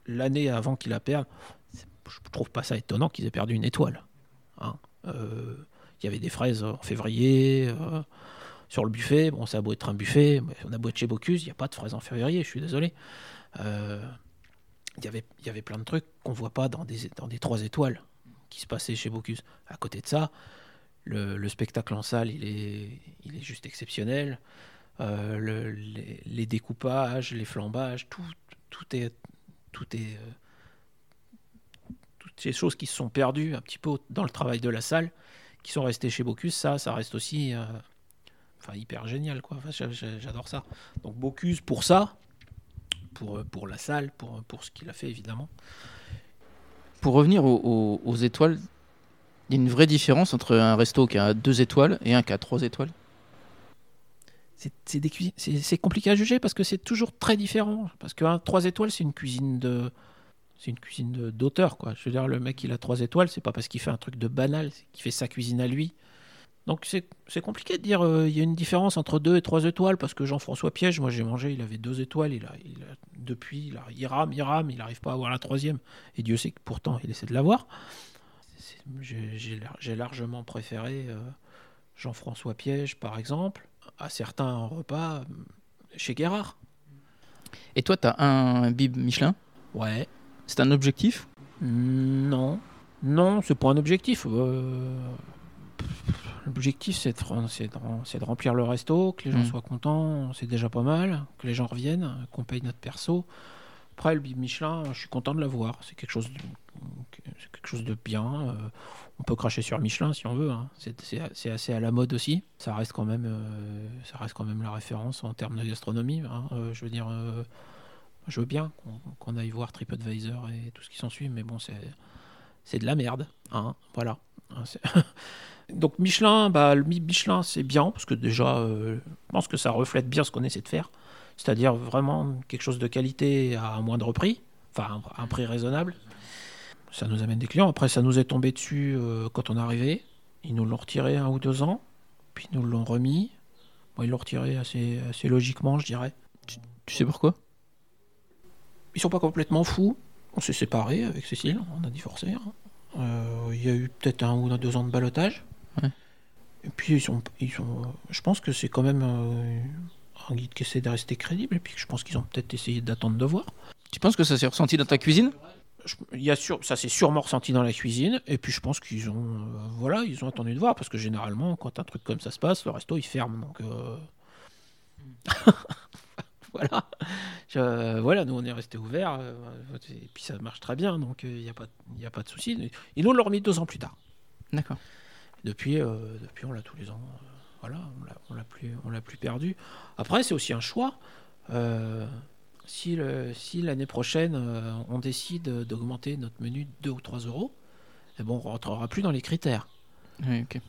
l'année avant qu'ils la perdent. Je trouve pas ça étonnant qu'ils aient perdu une étoile. hein. Il y avait des fraises en février sur le buffet. Bon, ça a beau être un buffet, mais on a beau être chez Bocuse, il n'y a pas de fraises en février. Je suis désolé. Y avait, il y avait plein de trucs qu'on voit pas dans des, dans des trois étoiles qui se passaient chez Bocuse. À côté de ça, le, le spectacle en salle, il est, il est juste exceptionnel. Euh, le- les, découpages, les flambages, tout, tout est, tout est, euh, toutes ces choses qui se sont perdues un petit peu dans le travail de la salle, qui sont restées chez Bocuse, ça, ça reste aussi, euh, enfin, hyper génial, quoi. J'adore ça. Donc Bocuse pour ça, pour, euh, pour la salle, pour, pour ce qu'il a fait évidemment. Pour revenir aux, aux- aux étoiles, il y a une vraie différence entre un resto qui a deux étoiles et un qui a trois étoiles. C'est compliqué à juger parce que c'est toujours très différent. Parce que 3 étoiles, c'est une cuisine de. C'est une cuisine d'auteur, quoi. Je veux dire, le mec, il a 3 étoiles, c'est pas parce qu'il fait un truc de banal, c'est qu'il fait sa cuisine à lui. Donc c'est compliqué de dire euh, il y a une différence entre 2 et 3 étoiles parce que Jean-François Piège, moi j'ai mangé, il avait 2 étoiles, il a, il a- depuis, il, a- il rame, il rame, il n'arrive pas à avoir la troisième. Et Dieu sait que pourtant il essaie de l'avoir. J'ai largement préféré euh, Jean-François Piège, par exemple, à certains repas euh, chez Guérard. Et toi, tu as un bib Michelin? Ouais. C'est un objectif? Non. Non, c'est pas un objectif. Euh, L'objectif, c'est de, remplir le resto, que les gens Mm. soient contents, c'est déjà pas mal, que les gens reviennent, qu'on paye notre perso. Après, le Bib Michelin, je suis content de l'avoir. C'est quelque chose de, c'est quelque chose de bien. Euh, on peut cracher sur Michelin si on veut. hein. C'est- assez à la mode aussi. Ça reste quand même, euh, ça reste quand même la référence en termes de gastronomie. hein. Euh, je veux dire, je veux bien qu'on aille voir TripAdvisor et tout ce qui s'ensuit, mais bon, c'est c'est de la merde. Hein, voilà. C'est- Donc Michelin, bah, le Michelin, c'est bien, parce que déjà, euh, je pense que ça reflète bien ce qu'on essaie de faire. C'est-à-dire vraiment quelque chose de qualité à un moindre prix, enfin un, prix raisonnable. Ça nous amène des clients. Après, ça nous est tombé dessus euh, quand on est arrivé. Ils nous l'ont retiré un ou deux ans, puis ils nous l'ont remis. Bon, ils l'ont retiré assez, assez logiquement, je dirais. Tu sais pourquoi? Ils sont pas complètement fous. On s'est séparés avec Cécile, on a divorcé. hein. Euh, Il y a eu peut-être un ou deux ans de balotage. Ouais. Et puis ils sont, ils sont, je pense que c'est quand même euh, un guide qui essaie de rester crédible. Et puis je pense qu'ils ont peut-être essayé d'attendre de voir. Tu penses que ça s'est ressenti dans ta cuisine? Il y a sûr, ça s'est sûrement ressenti dans la cuisine. Et puis je pense qu'ils ont, euh, voilà, ils ont attendu de voir parce que généralement, quand un truc comme ça se passe, le resto il ferme. Donc euh, voilà, Je- voilà, nous on est resté ouvert. et puis ça marche très bien, donc il n'y a pas, y a pas de souci. Ils nous l'ont remis deux ans plus tard. D'accord. Depuis, euh, depuis on l'a tous les ans. euh, voilà, on l'a- plus, on l'a plus perdu. Après, c'est aussi un choix. Euh, si l'année prochaine euh, on décide d'augmenter notre menu de 2 ou 3 euros, eh bon, on rentrera plus dans les critères. Oui, ok.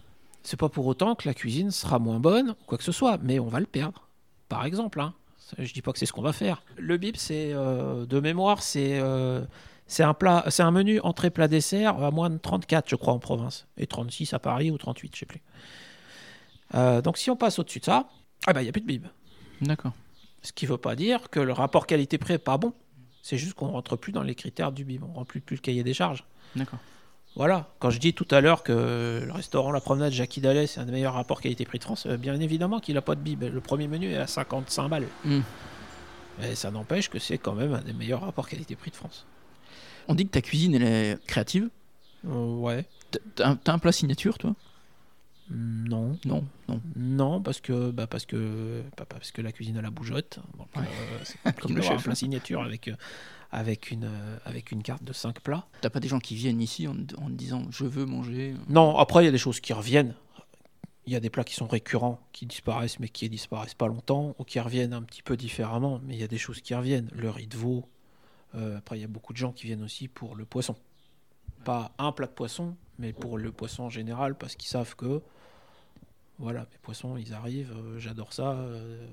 C'est pas pour autant que la cuisine sera moins bonne, quoi que ce soit, mais on va le perdre. Par exemple, hein. Je dis pas que c'est ce qu'on va faire. Le bip, c'est euh, de mémoire, c'est euh, c'est un plat, c'est un menu entrée plat dessert à moins de 34, je crois, en province, et 36 à Paris ou 38, je sais plus. Euh, donc si on passe au-dessus de ça, ah il y a plus de bib. D'accord. Ce qui veut pas dire que le rapport qualité-prix est pas bon. C'est juste qu'on rentre plus dans les critères du bib, on remplit plus le cahier des charges. D'accord. Voilà, quand je dis tout à l'heure que le restaurant La Promenade Jackie Dallet, c'est un des meilleurs rapports qualité-prix de France, euh, bien évidemment qu'il n'a pas de bib. Le premier menu est à 55 balles. Hmm. Mais ça n'empêche que c'est quand même un des meilleurs rapports qualité-prix de France. On dit que ta cuisine, elle est créative. Euh, ouais. T'as- un, plat signature, toi? Non. Non, non. Non, parce que, bah parce que, bah parce que la cuisine à la bougeotte. Donc, Ouais. euh, c'est compliqué Comme le chef. plat signature avec, avec, une, euh, avec une carte de 5 plats. T'as pas des gens qui viennent ici en, disant je veux manger? Non, après, il y a des choses qui reviennent. Il y a des plats qui sont récurrents, qui disparaissent, mais qui disparaissent pas longtemps, ou qui reviennent un petit peu différemment, mais il y a des choses qui reviennent. Le riz de veau. Euh, après, il y a beaucoup de gens qui viennent aussi pour le poisson. Pas un plat de poisson, mais pour le poisson en général, parce qu'ils savent que, voilà, mes poissons, ils arrivent, euh, j'adore ça. euh,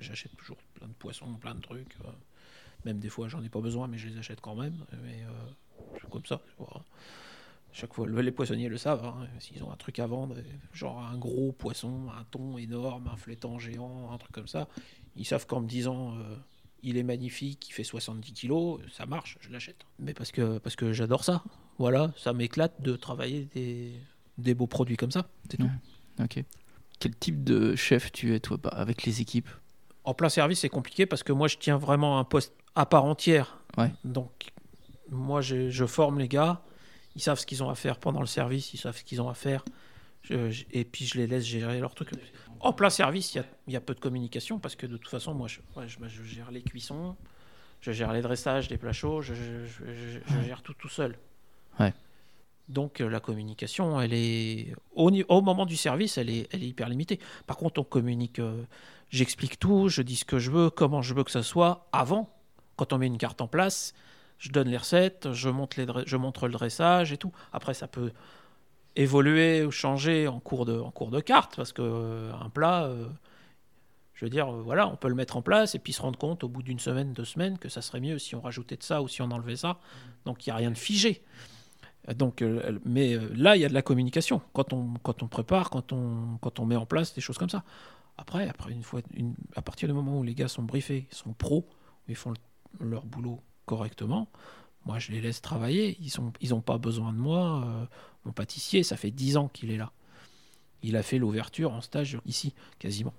J'achète toujours plein de poissons, plein de trucs. Même des fois, j'en ai pas besoin, mais je les achète quand même. Mais euh, comme ça. Chaque fois, le- les poissonniers le savent. hein, S'ils ont un truc à vendre, genre un gros poisson, un thon énorme, un flétan géant, un truc comme ça, ils savent qu'en me disant euh, il est magnifique, il fait 70 kilos, ça marche, je l'achète. Mais parce que, parce que j'adore ça. Voilà, ça m'éclate de travailler des, beaux produits comme ça. C'est. Quel type de chef tu es, toi, bah, avec les équipes? En plein service, c'est compliqué parce que moi, je tiens vraiment un poste à part entière. Ouais. Donc, moi, je, je forme les gars. Ils savent ce qu'ils ont à faire pendant le service. Ils savent ce qu'ils ont à faire. Je- je- et puis, je les laisse gérer leur truc. En plein service, il y a, il y a peu de communication parce que de toute façon, moi, je, ouais, je gère les cuissons. Je gère les dressages, les plats chauds. Je, gère tout tout seul. Ouais. Donc euh, la communication, elle est au, moment du service, elle est, elle est hyper limitée. Par contre, on communique, euh, j'explique tout, je dis ce que je veux, comment je veux que ça soit avant. Quand on met une carte en place, je donne les recettes, je montre, les dre- je montre le dressage et tout. Après, ça peut évoluer ou changer en cours de, en cours de carte parce que euh, un plat, euh, je veux dire, voilà, on peut le mettre en place et puis se rendre compte au bout d'une semaine, deux semaines que ça serait mieux si on rajoutait de ça ou si on enlevait ça. Donc il n'y a rien de figé. Donc, euh, mais euh, là, il y a de la communication quand on, prépare, quand on, met en place des choses comme ça. Après, après une fois, à partir du moment où les gars sont briefés, sont pros, ils font le- leur boulot correctement, moi je les laisse travailler. Ils n'ont ils pas besoin de moi. Euh, mon pâtissier, ça fait 10 ans qu'il est là. Il a fait l'ouverture en stage ici, quasiment.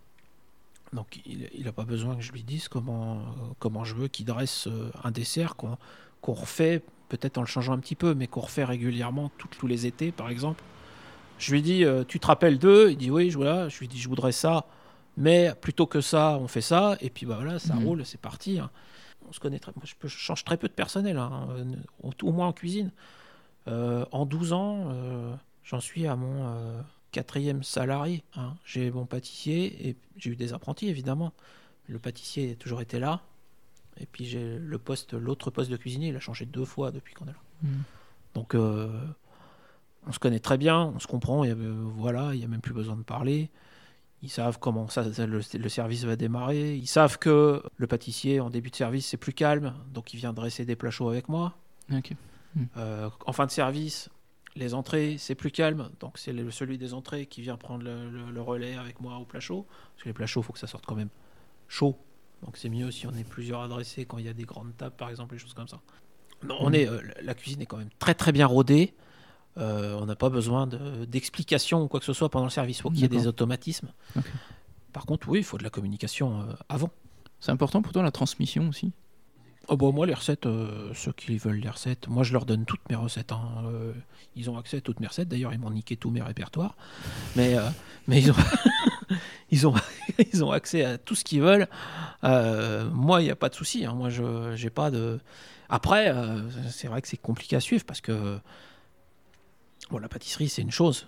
Donc il n'a pas besoin que je lui dise comment, je veux qu'il dresse un dessert qu'on refait, peut-être en le changeant un petit peu, mais qu'on refait régulièrement tout- tous les étés, par exemple. Je lui dis, euh, tu te rappelles d'eux? Il dit, oui, je, voilà. je lui dis, je voudrais ça, mais plutôt que ça, on fait ça, et puis bah, voilà, ça Mhm. roule, c'est parti. hein. On se connaît très, moi, je, change très peu de personnel, hein, euh, au, au moins en cuisine. Euh, en 12 ans, euh, j'en suis à mon quatrième salarié. hein. J'ai mon pâtissier, et j'ai eu des apprentis, évidemment. Le pâtissier a toujours été là. Et puis j'ai le poste, l'autre poste de cuisinier, il a changé deux fois depuis qu'on est là. Mhm. Donc euh, on se connaît très bien, on se comprend, et, euh, voilà, il n'y a même plus besoin de parler. Ils savent comment ça, ça- le, le service va démarrer. Ils savent que le pâtissier, en début de service, c'est plus calme, donc il vient dresser des plats chauds avec moi. Ok. Euh, en fin de service, les entrées, c'est plus calme, donc c'est celui des entrées qui vient prendre le, le- le relais avec moi au plat chaud. Parce que les plats chauds, il faut que ça sorte quand même chaud. Donc c'est mieux si on est plusieurs adressés quand il y a des grandes tables, par exemple, des choses comme ça. Non, on Mhm. est, euh, la cuisine est quand même très très bien rodée. Euh, on n'a pas besoin de- d'explications ou quoi que ce soit pendant le service. Il faut qu'il y ait des automatismes. Par contre, oui, il faut de la communication euh, avant. C'est important pour toi la transmission aussi? Oh bon, moi, les recettes, euh, ceux qui veulent les recettes, moi je leur donne toutes mes recettes. hein. Euh, ils ont accès à toutes mes recettes. D'ailleurs, ils m'ont niqué tous mes répertoires. Mais, euh, mais ils, ont ils, ont, ils ont accès à tout ce qu'ils veulent. Euh, moi, il n'y a pas de souci. hein. Moi, je j'ai pas de. Après, euh, c'est vrai que c'est compliqué à suivre parce que bon, la pâtisserie, c'est une chose.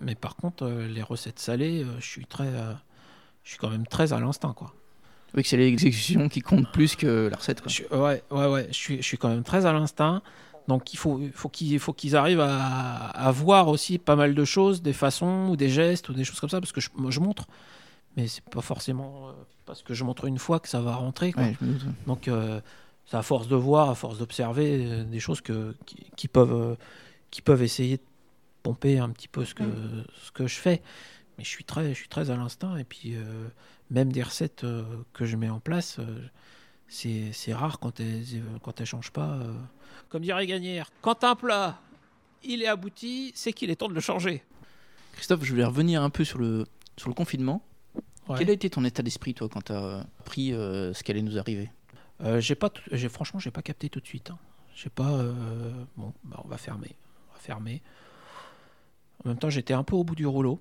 Mais par contre, euh, les recettes salées, je suis très. je suis quand même très à l'instinct, quoi. Oui, que c'est l'exécution qui compte plus que la recette. Quoi. Je- ouais, ouais, ouais. Je suis, je suis quand même très à l'instinct. Donc il faut, faut qu'ils arrivent à, à voir aussi pas mal de choses, des façons ou des gestes ou des choses comme ça, parce que je, moi, je montre, mais c'est pas forcément euh, parce que je montre une fois que ça va rentrer. quoi. Ouais. Donc euh, c'est à force de voir, à force d'observer euh, des choses que, qui, qui peuvent, qui peuvent essayer de pomper un petit peu ce que, ce que je fais. Mais je suis très, je suis très à l'instinct et puis euh, même des recettes euh, que je mets en place, euh, c'est rare quand elles, quand elles changent pas. Comme dirait Gagnère, quand un plat il est abouti, c'est qu'il est temps de le changer. Christophe, je voulais revenir un peu sur le, sur le confinement. Ouais. Quel a été ton état d'esprit, toi, quand tu as appris euh, ce qui allait nous arriver? Euh, j'ai pas, j'ai franchement, j'ai pas capté tout de suite. hein. J'ai pas. euh, bon, bah, on va fermer, on va fermer. En même temps, j'étais un peu au bout du rouleau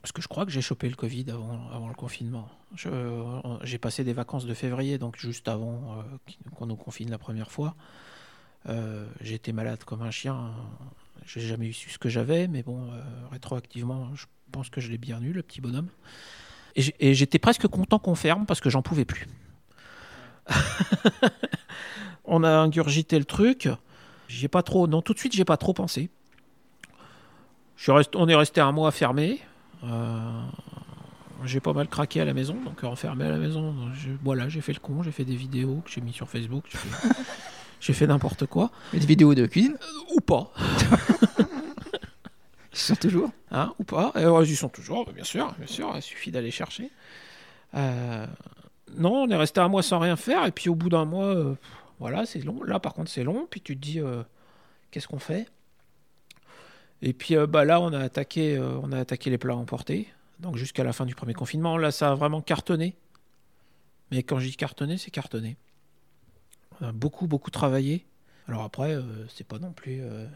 parce que je crois que j'ai chopé le Covid avant, avant le confinement. Euh, j'ai passé des vacances de février, donc juste avant euh, qu'on nous confine la première fois. Euh, j'étais malade comme un chien. J'ai jamais eu su ce que j'avais, mais bon, euh, rétroactivement, je pense que je l'ai bien eu, le petit bonhomme. Et j'étais presque content qu'on ferme parce que j'en pouvais plus. on a ingurgité le truc. J'ai pas trop, non, tout de suite, j'ai pas trop pensé. On est resté un mois fermé. Euh, j'ai pas mal craqué à la maison, donc enfermé à la maison. voilà, j'ai fait le con, j'ai fait des vidéos que j'ai mis sur Facebook. J'ai fait n'importe quoi. Des vidéos de cuisine Ou pas. Ils sont toujours Hein, ou pas. Ouais, ils y sont toujours, bien sûr, bien sûr, il suffit d'aller chercher. Euh, non, on est resté un mois sans rien faire, et puis au bout d'un mois, euh, voilà, c'est long. Là, par contre, c'est long, puis tu te dis, euh, qu'est-ce qu'on fait? Et puis euh, bah, là, on a, attaqué, euh, on a attaqué les plats emportés, donc jusqu'à la fin du premier confinement. Là, ça a vraiment cartonné. Mais quand je dis cartonné, c'est cartonné. A beaucoup, beaucoup travaillé. Alors après, euh, c'est pas non plus... euh,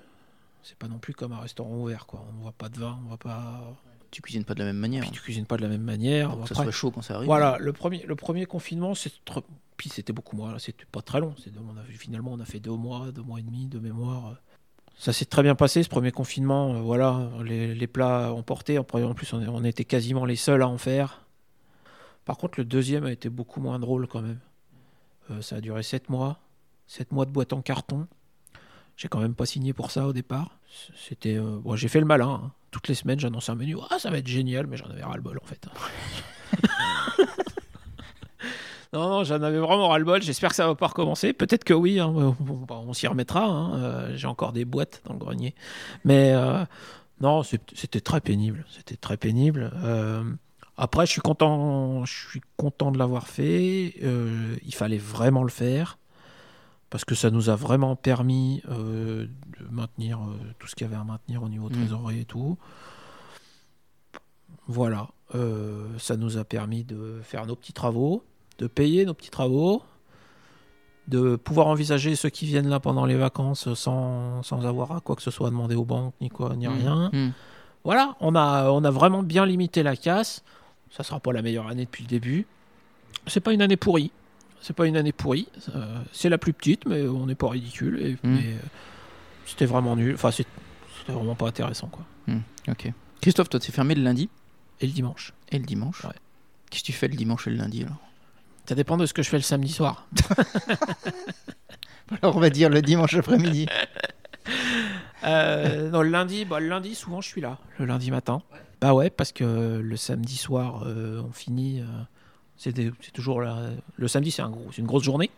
c'est pas non plus comme un restaurant ouvert, quoi. On ne voit pas de vin, on voit pas. Tu cuisines pas de la même manière. Puis tu cuisines pas de la même manière. Que ça Après, soit chaud quand ça arrive. voilà, le premier, le premier confinement, c'est tr- puis c'était beaucoup moins. C'était pas très long. C'est- On a, finalement, on a fait deux mois, deux mois et demi de mémoire. Ça s'est très bien passé ce premier confinement. euh, voilà, les, les plats emportés. En en plus, on était quasiment les seuls à en faire. Par contre, le deuxième a été beaucoup moins drôle quand même. Euh, ça a duré sept mois. Sept mois de boîte en carton. J'ai quand même pas signé pour ça au départ. C'était, euh, bon, j'ai fait le malin. hein. Toutes les semaines, j'annonçais un menu. Ah, ça va être génial, mais j'en avais ras le bol en fait. non, non, j'en avais vraiment ras le bol. J'espère que ça va pas recommencer. Peut-être que oui. hein. Bah, on s'y remettra. hein. Euh, j'ai encore des boîtes dans le grenier. Mais non, c'était très pénible. C'était très pénible. Après, je suis content. Je suis content de l'avoir fait. Euh, il fallait vraiment le faire parce que ça nous a vraiment permis euh, de maintenir euh, tout ce qu'il y avait à maintenir au niveau Mm. trésorerie et tout. Voilà, ça nous a permis de faire nos petits travaux, de payer nos petits travaux, de pouvoir envisager ceux qui viennent là pendant les vacances sans, sans avoir à quoi que ce soit à demander aux banques, ni quoi, ni Mmh. rien. Mmh. Voilà, on a, on a vraiment bien limité la casse. Ça sera pas la meilleure année depuis le début. C'est pas une année pourrie. C'est pas une année pourrie. Euh, c'est la plus petite, mais on n'est pas ridicule. Et, Mm. mais, euh, c'était vraiment nul. Enfin, c'est- c'était vraiment pas intéressant, quoi. Ok. Christophe, toi, tu es fermé le lundi? Et le dimanche. et le dimanche? Ouais. Qu'est-ce que tu fais le dimanche et le lundi alors? Ça dépend de ce que je fais le samedi soir. Alors, on va dire le dimanche après-midi. Euh, non, le lundi, bah, le lundi, souvent, je suis là, le lundi matin. Bah ouais, parce que le samedi soir, euh, on finit. euh, c'est toujours la- le samedi, c'est un gros, c'est une grosse journée.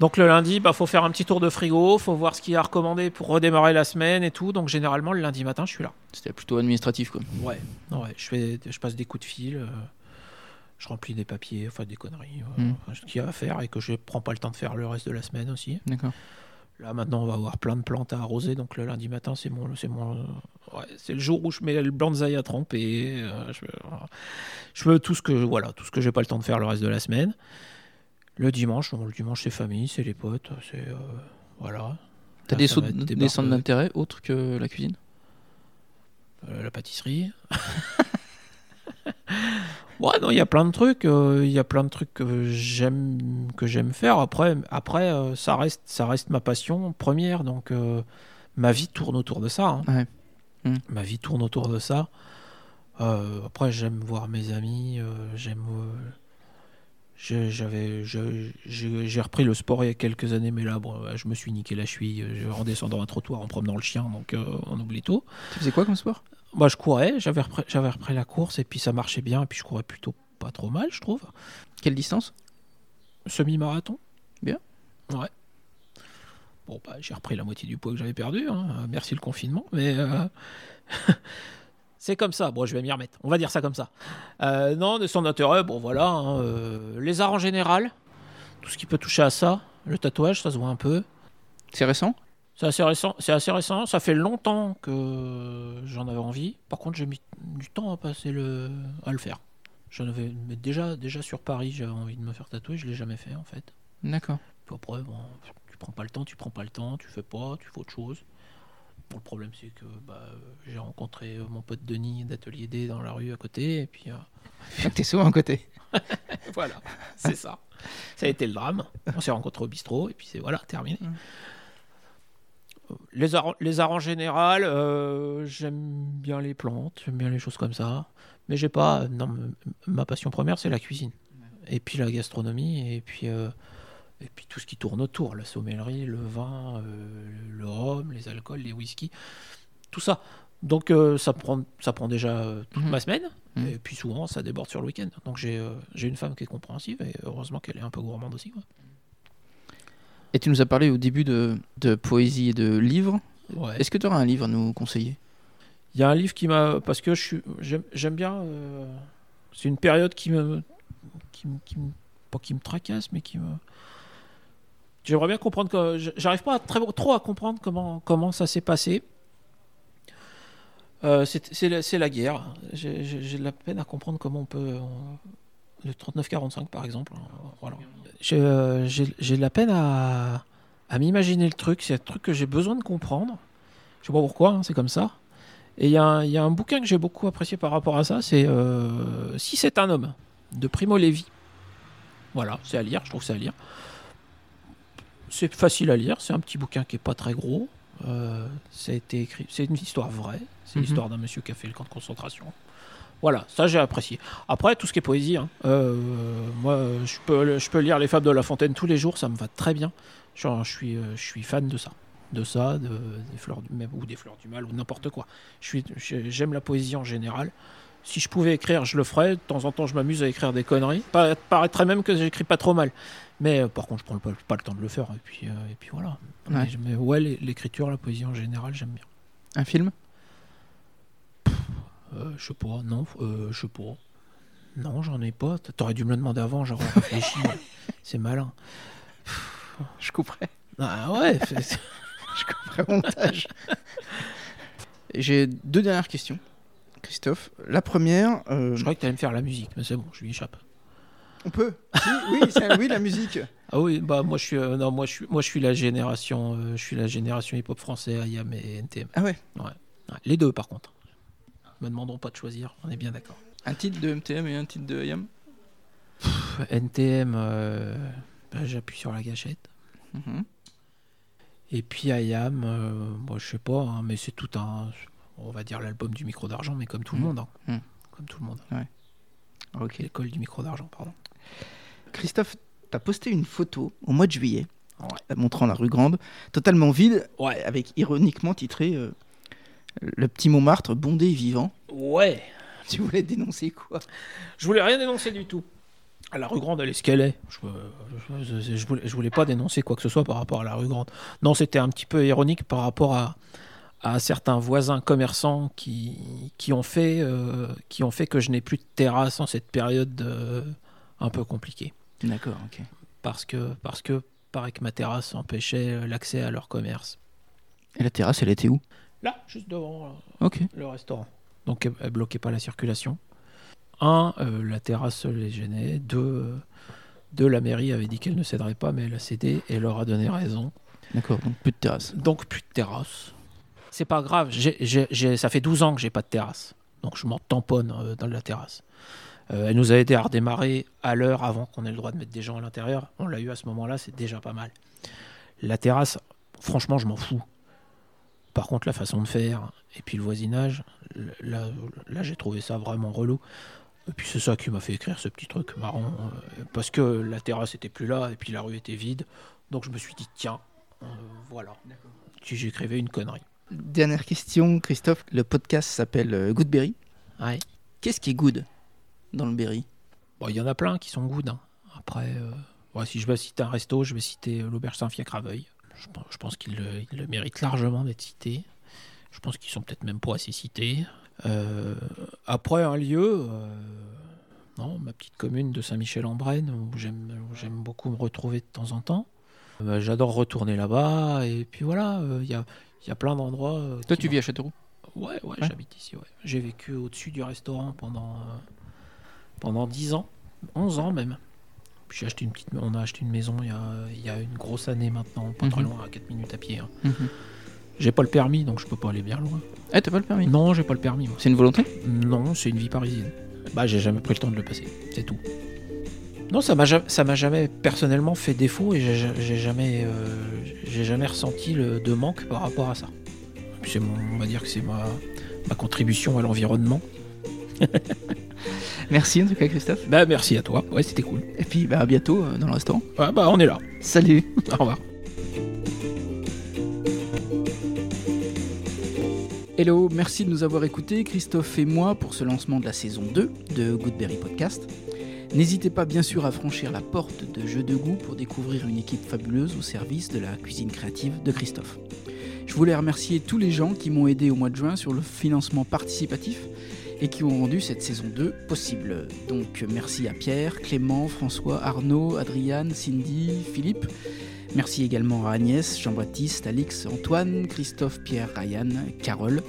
Donc le lundi, bah faut faire un petit tour de frigo, faut voir ce qu'il y a à recommander pour redémarrer la semaine et tout. Donc généralement le lundi matin, je suis là. C'était plutôt administratif, quoi. Ouais. Ouais, je fais, je passe des coups de fil, euh, je remplis des papiers, enfin des conneries, euh, Mm. enfin, ce qu'il y a à faire et que je prends pas le temps de faire le reste de la semaine aussi. D'accord. Là maintenant on va avoir plein de plantes à arroser, donc le lundi matin c'est mon, c'est mon, ouais, c'est le jour où je mets le bonsaï à tremper. euh, je, je veux tout ce que, voilà, tout ce que j'ai pas le temps de faire le reste de la semaine. Le dimanche, bon, le dimanche c'est famille, c'est les potes, c'est euh, voilà. T'as des, des des centres d'intérêt autres que la cuisine? Euh, la pâtisserie. ouais, non, il y a plein de trucs, il y a plein de trucs que j'aime que j'aime faire. Après, après ça reste ça reste ma passion première, donc ma vie tourne autour de ça. hein. Ouais. Mm. Ma vie tourne autour de ça. Euh, après, j'aime voir mes amis, euh, j'aime euh, J'ai- J'avais, repris le sport il y a quelques années, mais là, bon, je me suis niqué la cheville en descendant un trottoir, en promenant le chien, donc on oublie tout. Tu faisais quoi comme sport? Moi, je courais, j'avais repris, j'avais repris la course, et puis ça marchait bien, et puis je courais plutôt pas trop mal, je trouve. Quelle distance? Semi-marathon. Bien. Ouais. Bon, bah, j'ai repris la moitié du poids que j'avais perdu, hein. merci le confinement, mais euh, c'est comme ça. Bon, je vais m'y remettre, on va dire ça comme ça. Euh, non, de son intérêt, bon voilà, hein, euh, les arts en général, tout ce qui peut toucher à ça, le tatouage, ça se voit un peu. C'est récent? C'est assez récent, c'est assez récent. Ça fait longtemps que j'en avais envie. Par contre, j'ai mis du temps à passer le, à le faire. J'en avais mais déjà, déjà sur Paris, j'avais envie de me faire tatouer. Je l'ai jamais fait en fait. D'accord. Après, bon, tu prends pas le temps, tu prends pas le temps, tu fais pas, tu fais autre chose. Bon, le problème, c'est que bah, j'ai rencontré euh, mon pote Denis d'Atelier D dans la rue à côté, et puis euh, T'es souvent à côté. voilà, c'est ça. Ça a été le drame. On s'est rencontrés au bistrot, et puis c'est voilà, terminé. Mm. Les arts, les arts en général, euh, j'aime bien les plantes, j'aime bien les choses comme ça. Mais j'ai pas. Non, ma passion première, c'est la cuisine. Et puis la gastronomie, et puis, euh, et puis tout ce qui tourne autour la sommellerie, le vin, euh, le rhum, les alcools, les whisky, tout ça. Donc euh, ça, prend, ça prend déjà euh, toute Mhm. ma semaine. Mhm. Et puis souvent, ça déborde sur le week-end. Donc j'ai une femme qui est compréhensive, et heureusement qu'elle est un peu gourmande aussi. quoi. Et tu nous as parlé au début de, de poésie et de livres. Ouais. Est-ce que tu auras un livre à nous conseiller? Il y a un livre qui m'a. Parce que j'aime bien. C'est une période qui me. Qui, me- qui me- Pas qui me tracasse, mais qui me. J'aimerais bien comprendre. que J'arrive pas trop à comprendre comment, ça s'est passé. Euh, c'est la, guerre. J'ai de la peine à comprendre comment on peut. le 39-45, par exemple. J'ai de la peine à, m'imaginer le truc. C'est un truc que j'ai besoin de comprendre. Je sais pas pourquoi, hein, c'est comme ça. Et il y, a un- il y a un bouquin que j'ai beaucoup apprécié par rapport à ça, c'est euh, Si c'est un homme, de Primo Levi. Voilà, c'est à lire, je trouve que c'est à lire. C'est facile à lire, c'est un petit bouquin qui est pas très gros. Euh, été écrit, c'est une histoire vraie, c'est Mhm. l'histoire d'un monsieur qui a fait le camp de concentration. Voilà, ça j'ai apprécié. Après, tout ce qui est poésie, hein, euh, moi je peux, je peux lire les fables de La Fontaine tous les jours, ça me va très bien. Genre, je, suis, euh, je suis fan de ça. De ça, de, des fleurs du, même, ou des fleurs du mal, ou n'importe quoi. J'aime la poésie en général. Si je pouvais écrire, je le ferais. De temps en temps, je m'amuse à écrire des conneries. Pa- paraîtrait même que j'écris pas trop mal. Mais euh, par contre, je prends pas, pas le temps de le faire. Et puis, euh, et puis voilà. Ouais. Mais, ouais, l'é- l'écriture, la poésie en général, j'aime bien. Un film? Euh, je sais pas, non, euh, je sais pas. Non, j'en ai pas. T'aurais dû me le demander avant, j'aurais réfléchi. C'est malin. Je couperai. Ah ouais, Je couperai au montage. J'ai deux dernières questions, Christophe. La première, euh, je croyais que t'allais me faire la musique, mais c'est bon, je lui échappe. on peut. Oui, oui, la musique. Ah oui, bah moi je suis, euh, non, moi je suis, moi je suis la génération, euh, je suis la génération hip-hop français, IAM et NTM. Ah ouais. Ouais, les deux par contre. Me demandons pas de choisir, on est bien d'accord. Un titre de MTM et un titre de IAM Pff, NTM, euh, bah, j'appuie sur la gâchette. Mhm. Et puis IAM, euh, moi je sais pas, hein, mais c'est tout un, on va dire l'album du micro d'argent, mais comme tout le Mm. monde, hein. Mm. comme tout le monde. Ok. L'école du micro d'argent, pardon. Christophe, t'as posté une photo au mois de juillet Ouais. euh, montrant la rue Grande, totalement vide, Ouais. avec ironiquement titré euh, Le petit Montmartre bondé et vivant. Ouais. Tu voulais dénoncer quoi? Je voulais rien dénoncer du tout. À la rue Grande, elle est ce qu'elle est. Je, je, je- je voulais, je voulais pas dénoncer quoi que ce soit par rapport à la rue Grande. Non, c'était un petit peu ironique par rapport à, à certains voisins commerçants qui, qui, ont fait, euh, qui ont fait que je n'ai plus de terrasse en cette période euh, un peu compliquée. D'accord, ok. Parce que, parce que paraît que ma terrasse empêchait euh, l'accès à leur commerce. Et la terrasse, elle était où? Là, juste devant le restaurant. Donc elle, elle bloquait pas la circulation. Un, euh, la terrasse les gênait. Deux, deux, la mairie avait dit qu'elle ne céderait pas, mais elle a cédé et leur a donné raison. D'accord, donc plus de terrasse. Donc plus de terrasse. C'est pas grave, ça fait 12 ans que j'ai pas de terrasse. Donc je m'en tamponne euh, dans la terrasse. Euh, elle nous a aidé à redémarrer à l'heure avant qu'on ait le droit de mettre des gens à l'intérieur. On l'a eu à ce moment-là, c'est déjà pas mal. La terrasse, franchement, je m'en fous. Par contre, la façon de faire et puis le voisinage, là, là j'ai trouvé ça vraiment relou. Et puis c'est ça qui m'a fait écrire ce petit truc marrant, euh, parce que la terrasse était plus là et puis la rue était vide. Donc je me suis dit, tiens, euh, voilà. Puis j'écrivais une connerie. Dernière question, Christophe. Le podcast s'appelle euh, Goodberry. Ouais. Qu'est-ce qui est good dans le berry? Bon, il y en a plein qui sont good. hein. Après, euh, ouais, si je vais citer un resto, je vais citer euh, l'Auberge Saint-Fiacre à Veuil. Je pense, je pense qu'il le, mérite largement d'être cité. Je pense qu'ils sont peut-être même pas assez cités. Euh, après, un lieu, euh, non, ma petite commune de Saint-Michel-en-Brenne, où j'aime beaucoup me retrouver de temps en temps. J'adore retourner là-bas. Et puis voilà, il y, a, il y a plein d'endroits. euh, Toi, tu vis à Châteauroux Ouais, ouais, Ouais. j'habite ici. Ouais. J'ai vécu au-dessus du restaurant pendant, euh, pendant 10 ans, 11 ans même. Puis j'ai acheté une petite, on a acheté une maison il y a, il y a une grosse année maintenant, pas très Mhm. loin, à 4 minutes à pied. hein. Mhm. J'ai pas le permis, donc je peux pas aller bien loin. Ah, t'as pas le permis? Non, j'ai pas le permis. C'est une volonté? Non, c'est une vie parisienne. Bah, j'ai jamais pris le temps de le passer, c'est tout. Non, ça m'a ja- ça m'a jamais personnellement fait défaut et j'ai ja- j'ai jamais, euh, j'ai jamais ressenti le, de manque par rapport à ça. C'est on va dire que c'est ma, ma contribution à l'environnement. Merci en tout cas, Christophe. Bah, merci à toi. Ouais, c'était cool. Et puis, bah, à bientôt euh, dans le restaurant. Ouais, bah, on est là. Salut Au revoir. Hello, merci de nous avoir écoutés, Christophe et moi, pour ce lancement de la saison 2 de Goodberry Podcast. N'hésitez pas bien sûr à franchir la porte de Jeux de goût pour découvrir une équipe fabuleuse au service de la cuisine créative de Christophe. Je voulais remercier tous les gens qui m'ont aidé au mois de juin sur le financement participatif et qui ont rendu cette saison 2 possible. Donc merci à Pierre, Clément, François, Arnaud, Adriane, Cindy, Philippe. Merci également à Agnès, Jean-Baptiste, Alix, Antoine, Christophe, Pierre, Ryan, Carole.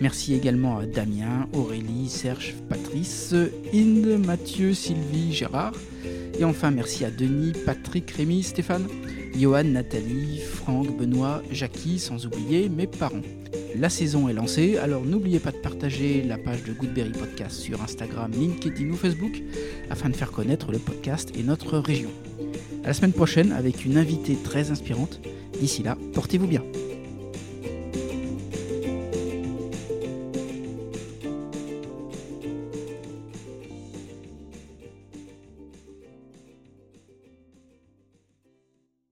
Merci également à Damien, Aurélie, Serge, Patrice, Inde, Mathieu, Sylvie, Gérard. Et enfin, merci à Denis, Patrick, Rémi, Stéphane, Johan, Nathalie, Franck, Benoît, Jackie, sans oublier mes parents. La saison est lancée, alors n'oubliez pas de partager la page de Goodberry Podcast sur Instagram, LinkedIn ou Facebook afin de faire connaître le podcast et notre région. À la semaine prochaine avec une invitée très inspirante. D'ici là, portez-vous bien.